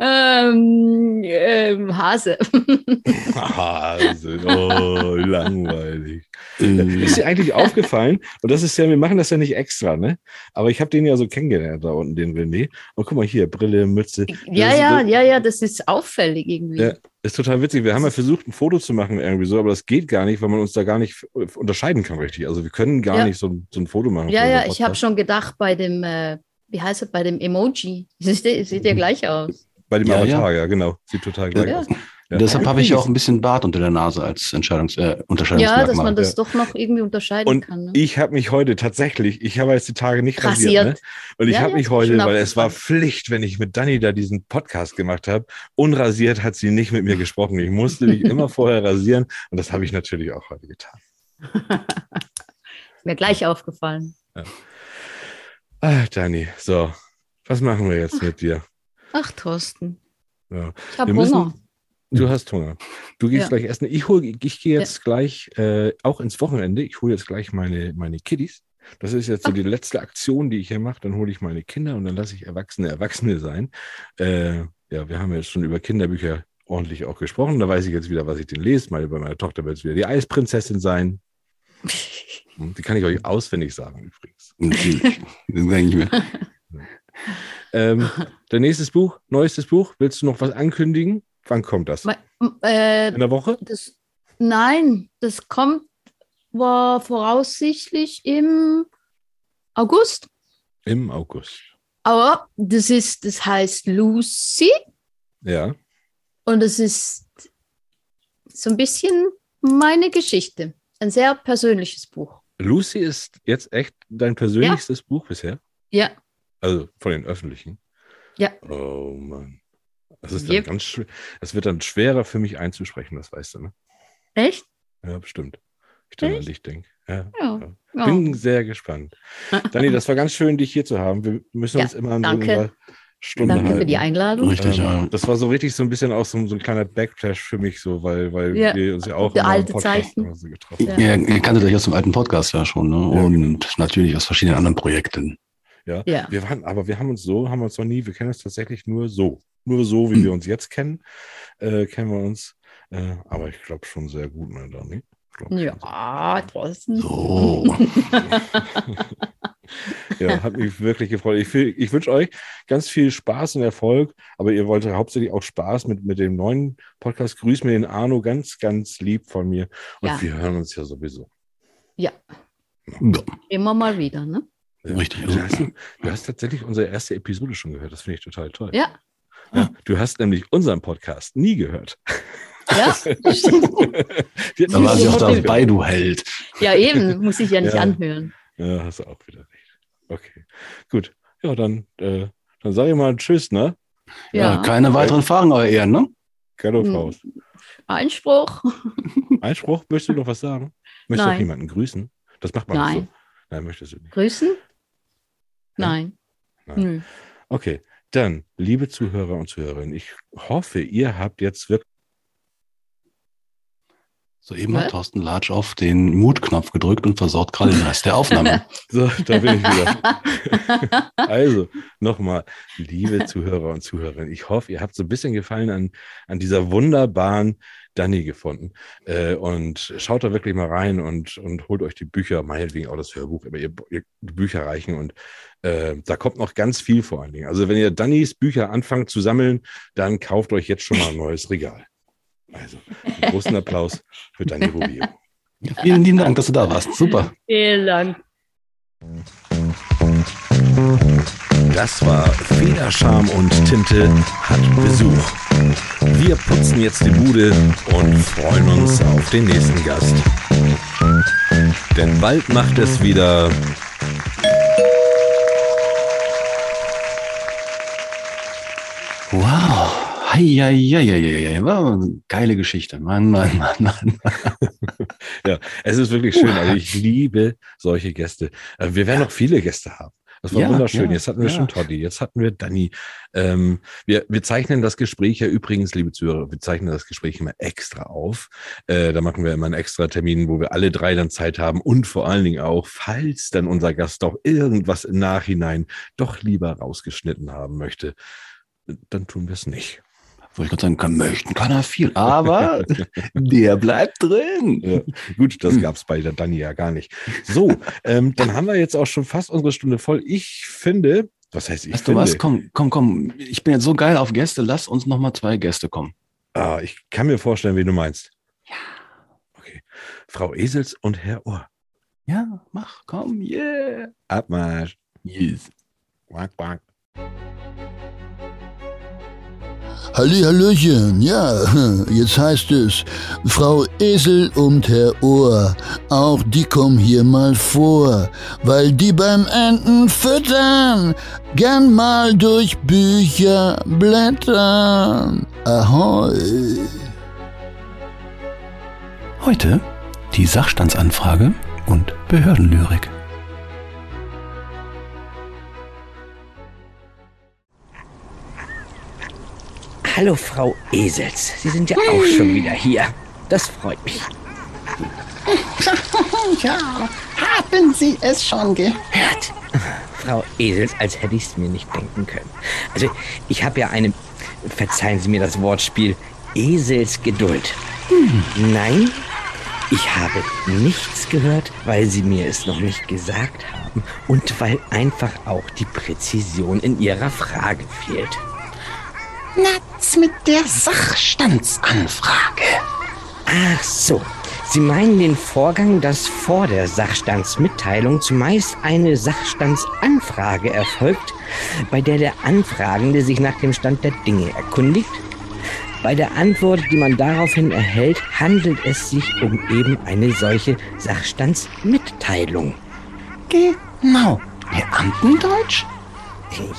Ähm, ähm, Hase. [LAUGHS] Hase, oh, langweilig. Äh, Ist dir eigentlich aufgefallen, und das ist ja, wir machen das ja nicht extra, ne? Aber ich habe den ja so kennengelernt da unten, den René. Und guck mal hier, Brille, Mütze. ja, Das- ja, das- ja, ja, das ist auffällig irgendwie. Ja. Ist total witzig. Wir haben ja versucht, ein Foto zu machen irgendwie so, aber das geht gar nicht, weil man uns da gar nicht f- unterscheiden kann, richtig. Also wir können gar Ja. nicht so, ein- so ein Foto machen. Ja, ja, ich habe schon gedacht bei dem, äh, wie heißt es, bei dem Emoji. [LAUGHS] Sieht, der- sieht ja [LAUGHS] gleich aus. Bei dem Ja, Avatar, ja. genau. Sieht total gleich Ja. aus. Ja. Deshalb habe ich ja auch ein bisschen Bart unter der Nase als Entscheidungs äh, Ja, dass man das ja. doch noch irgendwie unterscheiden Und kann. Ne? Ich habe mich heute tatsächlich, ich habe jetzt die Tage nicht rasiert, Rasiert. ne? und ich Ja, habe ja, mich heute, weil es war. Pflicht, wenn ich mit Dani da diesen Podcast gemacht habe, unrasiert hat sie nicht mit mir gesprochen. Ich musste mich immer [LAUGHS] vorher rasieren und das habe ich natürlich auch heute getan. Mir gleich aufgefallen. Ah, Dani, so, was machen wir jetzt mit dir? Ach, Thorsten. Ja. Ich habe Hunger. Du hast Hunger. Du gehst Ja. gleich essen. Ich, hol, ich gehe jetzt gleich äh, auch ins Wochenende. Ich hole jetzt gleich meine, meine Kiddies. Das ist jetzt so die letzte Aktion, die ich hier mache. Dann hole ich meine Kinder und dann lasse ich Erwachsene Erwachsene sein. Äh, ja, wir haben jetzt schon über Kinderbücher ordentlich auch gesprochen. Da weiß ich jetzt wieder, was ich denn lese. Meine, bei meiner Tochter wird es wieder die Eisprinzessin sein. [LAUGHS] Hm, Die kann ich euch auswendig sagen übrigens. [LAUGHS] Natürlich. [LAUGHS] Das denke ich mir. Ähm, [LAUGHS] dein nächstes Buch, neuestes Buch, willst du noch was ankündigen? Wann kommt das? Me- äh, In der Woche? das, nein, das kommt war voraussichtlich im August. Im August. Aber das ist, das heißt Lucy Ja. und es ist so ein bisschen meine Geschichte. Ein sehr persönliches Buch. Lucy ist jetzt echt dein persönlichstes Buch bisher? Ja, Also von den öffentlichen? Ja. Oh Mann. Das ist dann Yep. ganz schwer. Es wird dann schwerer für mich einzusprechen, das weißt du, ne? echt? Ja, bestimmt. Ich dann an dich denke. Ja. Ja. ja. Bin sehr gespannt. [LAUGHS] Dani, das war ganz schön, dich hier zu haben. Wir müssen Ja, uns immer an danke. so unserer Stunde Danke halten. für die Einladung. Richtig, Ähm, ja. Das war so richtig so ein bisschen auch so, so ein kleiner Backlash für mich, so, weil, weil Ja, wir uns ja auch der alte Podcast Zeichen. so getroffen Ja. Ihr, ihr kanntet euch aus dem alten Podcast ja schon, ne? Ja, Und natürlich aus verschiedenen anderen Projekten. Ja. Ja. Wir waren, aber wir haben uns so, haben uns noch nie, wir kennen uns tatsächlich nur so. Nur so, wie wir uns jetzt kennen, äh, kennen wir uns. Äh, aber ich glaube schon sehr gut, ne, Dani? Glaub schon Ja, Thorsten. So. [LAUGHS] Ja, hat mich wirklich gefreut. Ich, ich wünsche euch ganz viel Spaß und Erfolg, aber ihr wollt hauptsächlich auch Spaß mit, mit dem neuen Podcast. Grüß mir den Arno ganz, ganz lieb von mir. Und Ja. wir hören uns ja sowieso. ja. Immer mal wieder, ne? Richtig. Du hast, du hast tatsächlich unsere erste Episode schon gehört. Das finde ich total toll. Ja, Ja, du hast nämlich unseren Podcast nie gehört. ja, [LAUGHS] stimmt. Da war sie auch dabei, du Held. ja, eben, muss ich ja nicht Ja. anhören. Ja, hast du auch wieder recht. Okay, gut. Ja, dann, äh, dann sage ich mal Tschüss, ne? Ja, Ja, keine weiteren Fragen, euer Ehren, ne? Keine Hm. Faust. Einspruch. Einspruch, möchtest du noch was sagen? Möchtest du noch jemanden grüßen? Das macht man Nein. so. Nein, möchtest du nicht. Grüßen? Nein. Nein. Nö. Okay, dann, liebe Zuhörer und Zuhörerinnen, ich hoffe, ihr habt jetzt wirklich. Soeben hat Thorsten Latsch auf den Mutknopf gedrückt und versaut gerade den Rest der Aufnahme. [LAUGHS] So, da bin ich wieder. [LAUGHS] Also, nochmal, liebe Zuhörer und Zuhörerinnen, ich hoffe, ihr habt so ein bisschen Gefallen an, an dieser wunderbaren Dani gefunden. Äh, und schaut da wirklich mal rein und, und holt euch die Bücher, meinetwegen auch das Hörbuch, aber ihr, ihr die Bücher reichen und äh, da kommt noch ganz viel vor allen Dingen. Also, wenn ihr Dannys Bücher anfangt zu sammeln, dann kauft euch jetzt schon mal ein neues Regal. Also, einen großen Applaus für Dani Rubio. Ja, vielen lieben Dank, dass du da warst. Super. Vielen Dank. Das war Federscham und Tinte hat Besuch. Wir putzen jetzt die Bude und freuen uns auf den nächsten Gast. Denn bald macht es wieder Wow. Heieieiei. Eine geile Geschichte. Mann, Mann, Mann, Mann. [LAUGHS] Ja, es ist wirklich schön. Also ich liebe solche Gäste. Äh, Wir werden noch viele Gäste haben. Das war Ja, wunderschön. ja, Jetzt hatten wir ja. schon Toddy, jetzt hatten wir Danny. Ähm, wir, wir zeichnen das Gespräch ja übrigens, liebe Zuhörer, wir zeichnen das Gespräch immer extra auf. Äh, da machen wir immer einen extra Termin, wo wir alle drei dann Zeit haben und vor allen Dingen auch, falls dann unser Gast doch irgendwas im Nachhinein doch lieber rausgeschnitten haben möchte, dann tun wir es nicht. Wollte ich gerade sagen, kann, möchten kann er viel, aber [LAUGHS] der bleibt drin. Ja, gut, das Hm. gab's bei der Dani ja gar nicht. So, ähm, dann haben wir jetzt auch schon fast unsere Stunde voll. Ich finde, was heißt ich Weißt du finde, was? Komm, komm, komm. Ich bin jetzt so geil auf Gäste. Lass uns noch mal zwei Gäste kommen. ah, ich kann mir vorstellen, wen du meinst. Ja. Okay. Frau Esels und Herr Ohr. Ja, mach, komm, yeah. Abmarsch. Yes. Quack, quack. Hallöchen, ja, [LAUGHS] jetzt heißt es, Frau Esel und Herr Ohr, auch die kommen hier mal vor, weil die beim Enten füttern, gern mal durch Bücher blättern. Ahoi. Heute die Sachstandsanfrage und Behördenlyrik. Hallo, Frau Esels. Sie sind ja auch schon wieder hier. Das freut mich. [LAUGHS] Ja, haben Sie es schon gehört? Frau Esels, als hätte ich es mir nicht denken können. Also, ich habe ja eine, verzeihen Sie mir das Wortspiel, Eselsgeduld. Nein, ich habe nichts gehört, weil Sie mir es noch nicht gesagt haben und weil einfach auch die Präzision in Ihrer Frage fehlt. Natz mit der Sachstandsanfrage. Ach so. Sie meinen den Vorgang, dass vor der Sachstandsmitteilung zumeist eine Sachstandsanfrage erfolgt, bei der der Anfragende sich nach dem Stand der Dinge erkundigt? Bei der Antwort, die man daraufhin erhält, handelt es sich um eben eine solche Sachstandsmitteilung. Genau. Beamtendeutsch?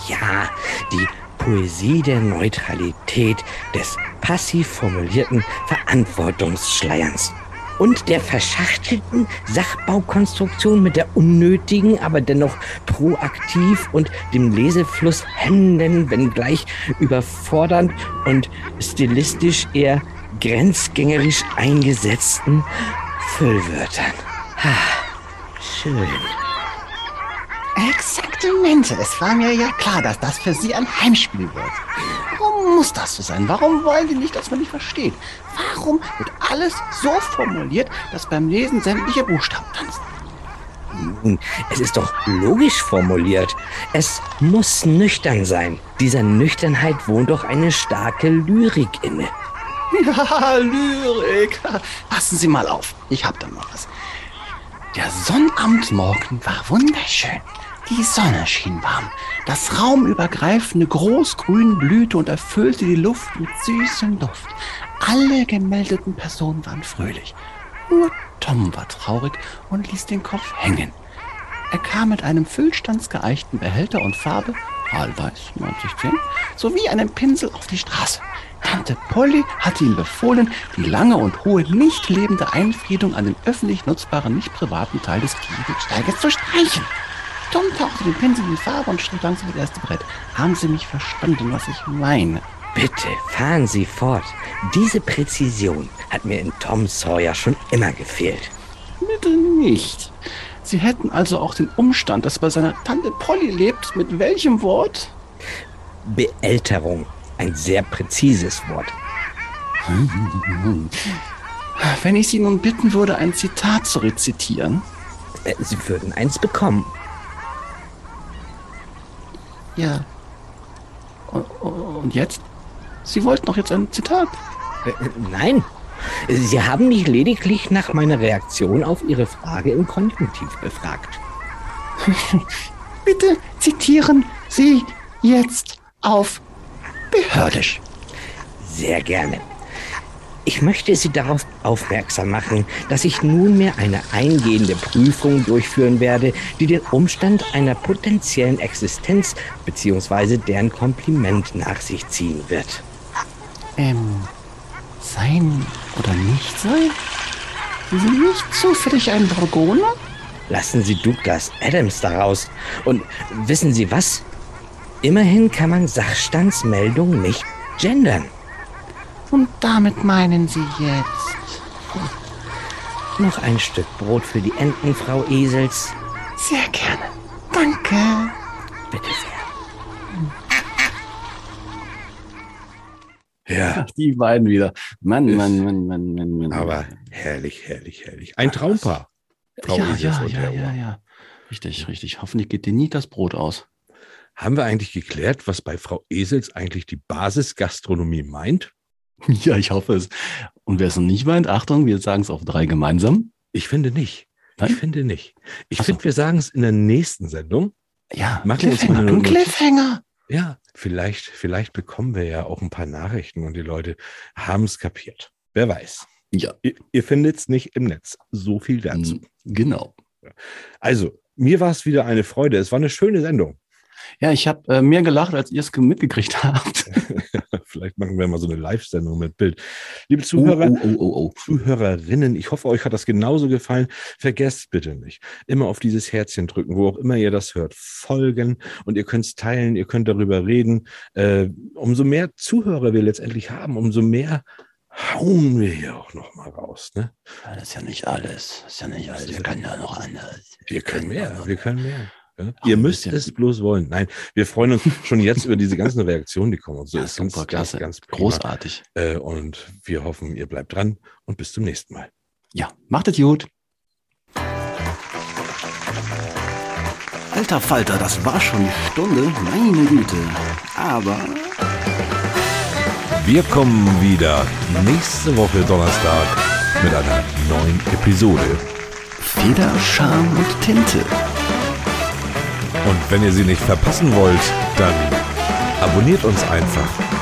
Ja, die Poesie der Neutralität, des passiv formulierten Verantwortungsschleierns und der verschachtelten Sachbaukonstruktion mit der unnötigen, aber dennoch proaktiv und dem Lesefluss hemmenden, wenngleich überfordernd und stilistisch eher grenzgängerisch eingesetzten Füllwörtern. Ha, schön. Exaktamente. Es war mir ja klar, dass das für Sie ein Heimspiel wird. Warum muss das so sein? Warum wollen Sie nicht, dass man nicht versteht? Warum wird alles so formuliert, dass beim Lesen sämtliche Buchstaben tanzen? Nun, es ist doch logisch formuliert. Es muss nüchtern sein. Dieser Nüchternheit wohnt doch eine starke Lyrik inne. [LAUGHS] Ja, Lyrik. Passen Sie mal auf. Ich hab da mal was. Der Sonnabendmorgen war wunderschön. Die Sonne schien warm. Das raumübergreifende Großgrün blühte und erfüllte die Luft mit süßem Duft. Alle gemeldeten Personen waren fröhlich. Nur Tom war traurig und ließ den Kopf hängen. Er kam mit einem füllstandsgeeichten Behälter und Farbe, Aalweiß 9010, sowie einem Pinsel auf die Straße. Tante Polly hatte ihm befohlen, die lange und hohe, nicht lebende Einfriedung an den öffentlich nutzbaren, nicht privaten Teil des Gehwegsteiges zu streichen. Tom tauchte den Pinsel in die Farbe und schrieb langsam das erste Brett. Haben Sie mich verstanden, was ich meine? Bitte, fahren Sie fort. Diese Präzision hat mir in Tom Sawyer schon immer gefehlt. Bitte nicht. Sie hätten also auch den Umstand, dass bei seiner Tante Polly lebt, mit welchem Wort? Beälterung. Ein sehr präzises Wort. Wenn ich Sie nun bitten würde, ein Zitat zu rezitieren. Äh, Sie würden eins bekommen. Ja. Und, jetzt? Sie wollten doch jetzt ein Zitat. Äh, äh, Nein. Sie haben mich lediglich nach meiner Reaktion auf Ihre Frage im Konjunktiv befragt. [LAUGHS] Bitte zitieren Sie jetzt auf behördisch. Sehr gerne. Ich möchte Sie darauf aufmerksam machen, dass ich nunmehr eine eingehende Prüfung durchführen werde, die den Umstand einer potenziellen Existenz bzw. deren Kompliment nach sich ziehen wird. Ähm, sein oder nicht sein? Sie sind nicht zufällig ein Dragoner? Lassen Sie Douglas Adams daraus. Und wissen Sie was? Immerhin kann man Sachstandsmeldungen nicht gendern. Und damit meinen Sie jetzt? Noch ein Stück Brot für die Enten, Frau Esels. Sehr gerne. Danke. Bitte sehr. Ja, Ach, die beiden wieder. Mann, Mann, Mann, Mann, Mann, Mann. aber herrlich, herrlich, herrlich. Ein Traumpaar. Frau ja, Esels ja, und ja, Herr ja, ja. Richtig, richtig. Hoffentlich geht dir nie das Brot aus. Haben wir eigentlich geklärt, was bei Frau Esels eigentlich die Basisgastronomie meint? [LAUGHS] Ja, ich hoffe es. Und wer es noch nicht meint, Achtung, wir sagen es auf drei gemeinsam. Ich finde nicht. Nein? Ich finde nicht. Ich Ach so. finde, wir sagen es in der nächsten Sendung. Ja, Machen wir uns mal Cliffhanger. Ein. Cliffhanger. Ja, vielleicht, vielleicht bekommen wir ja auch ein paar Nachrichten und die Leute haben es kapiert. Wer weiß. Ja, Ihr, ihr findet es nicht im Netz. So viel dazu. genau. Also, mir war es wieder eine Freude. Es war eine schöne Sendung. Ja, ich habe äh, mehr gelacht, als ihr es ge- mitgekriegt [LAUGHS] habt. [LAUGHS] Vielleicht machen wir mal so eine Live-Sendung mit Bild. Liebe Zuhörer, oh, oh, oh, oh. Zuhörerinnen, ich hoffe, euch hat das genauso gefallen. Vergesst bitte nicht, immer auf dieses Herzchen drücken, wo auch immer ihr das hört, folgen und ihr könnt es teilen, ihr könnt darüber reden. Äh, umso mehr Zuhörer wir letztendlich haben, umso mehr hauen wir hier auch noch mal raus. Ne? Ja, das ist ja nicht alles. Das ist ja nicht alles. Wir können ja noch anders. Wir können mehr, wir können mehr. Ja? Ihr müsst es bloß wollen. Nein, wir freuen uns [LAUGHS] schon jetzt über diese ganzen Reaktionen, die kommen. Und so Ja, ist super, ganz, klasse. ganz prima. Großartig. Äh, und wir hoffen, ihr bleibt dran und bis zum nächsten Mal. Ja, macht es gut. Alter Falter, das war schon die Stunde. Meine Güte. Aber Wir kommen wieder nächste Woche Donnerstag mit einer neuen Episode. Feder, Charme und Tinte. Und wenn ihr sie nicht verpassen wollt, dann abonniert uns einfach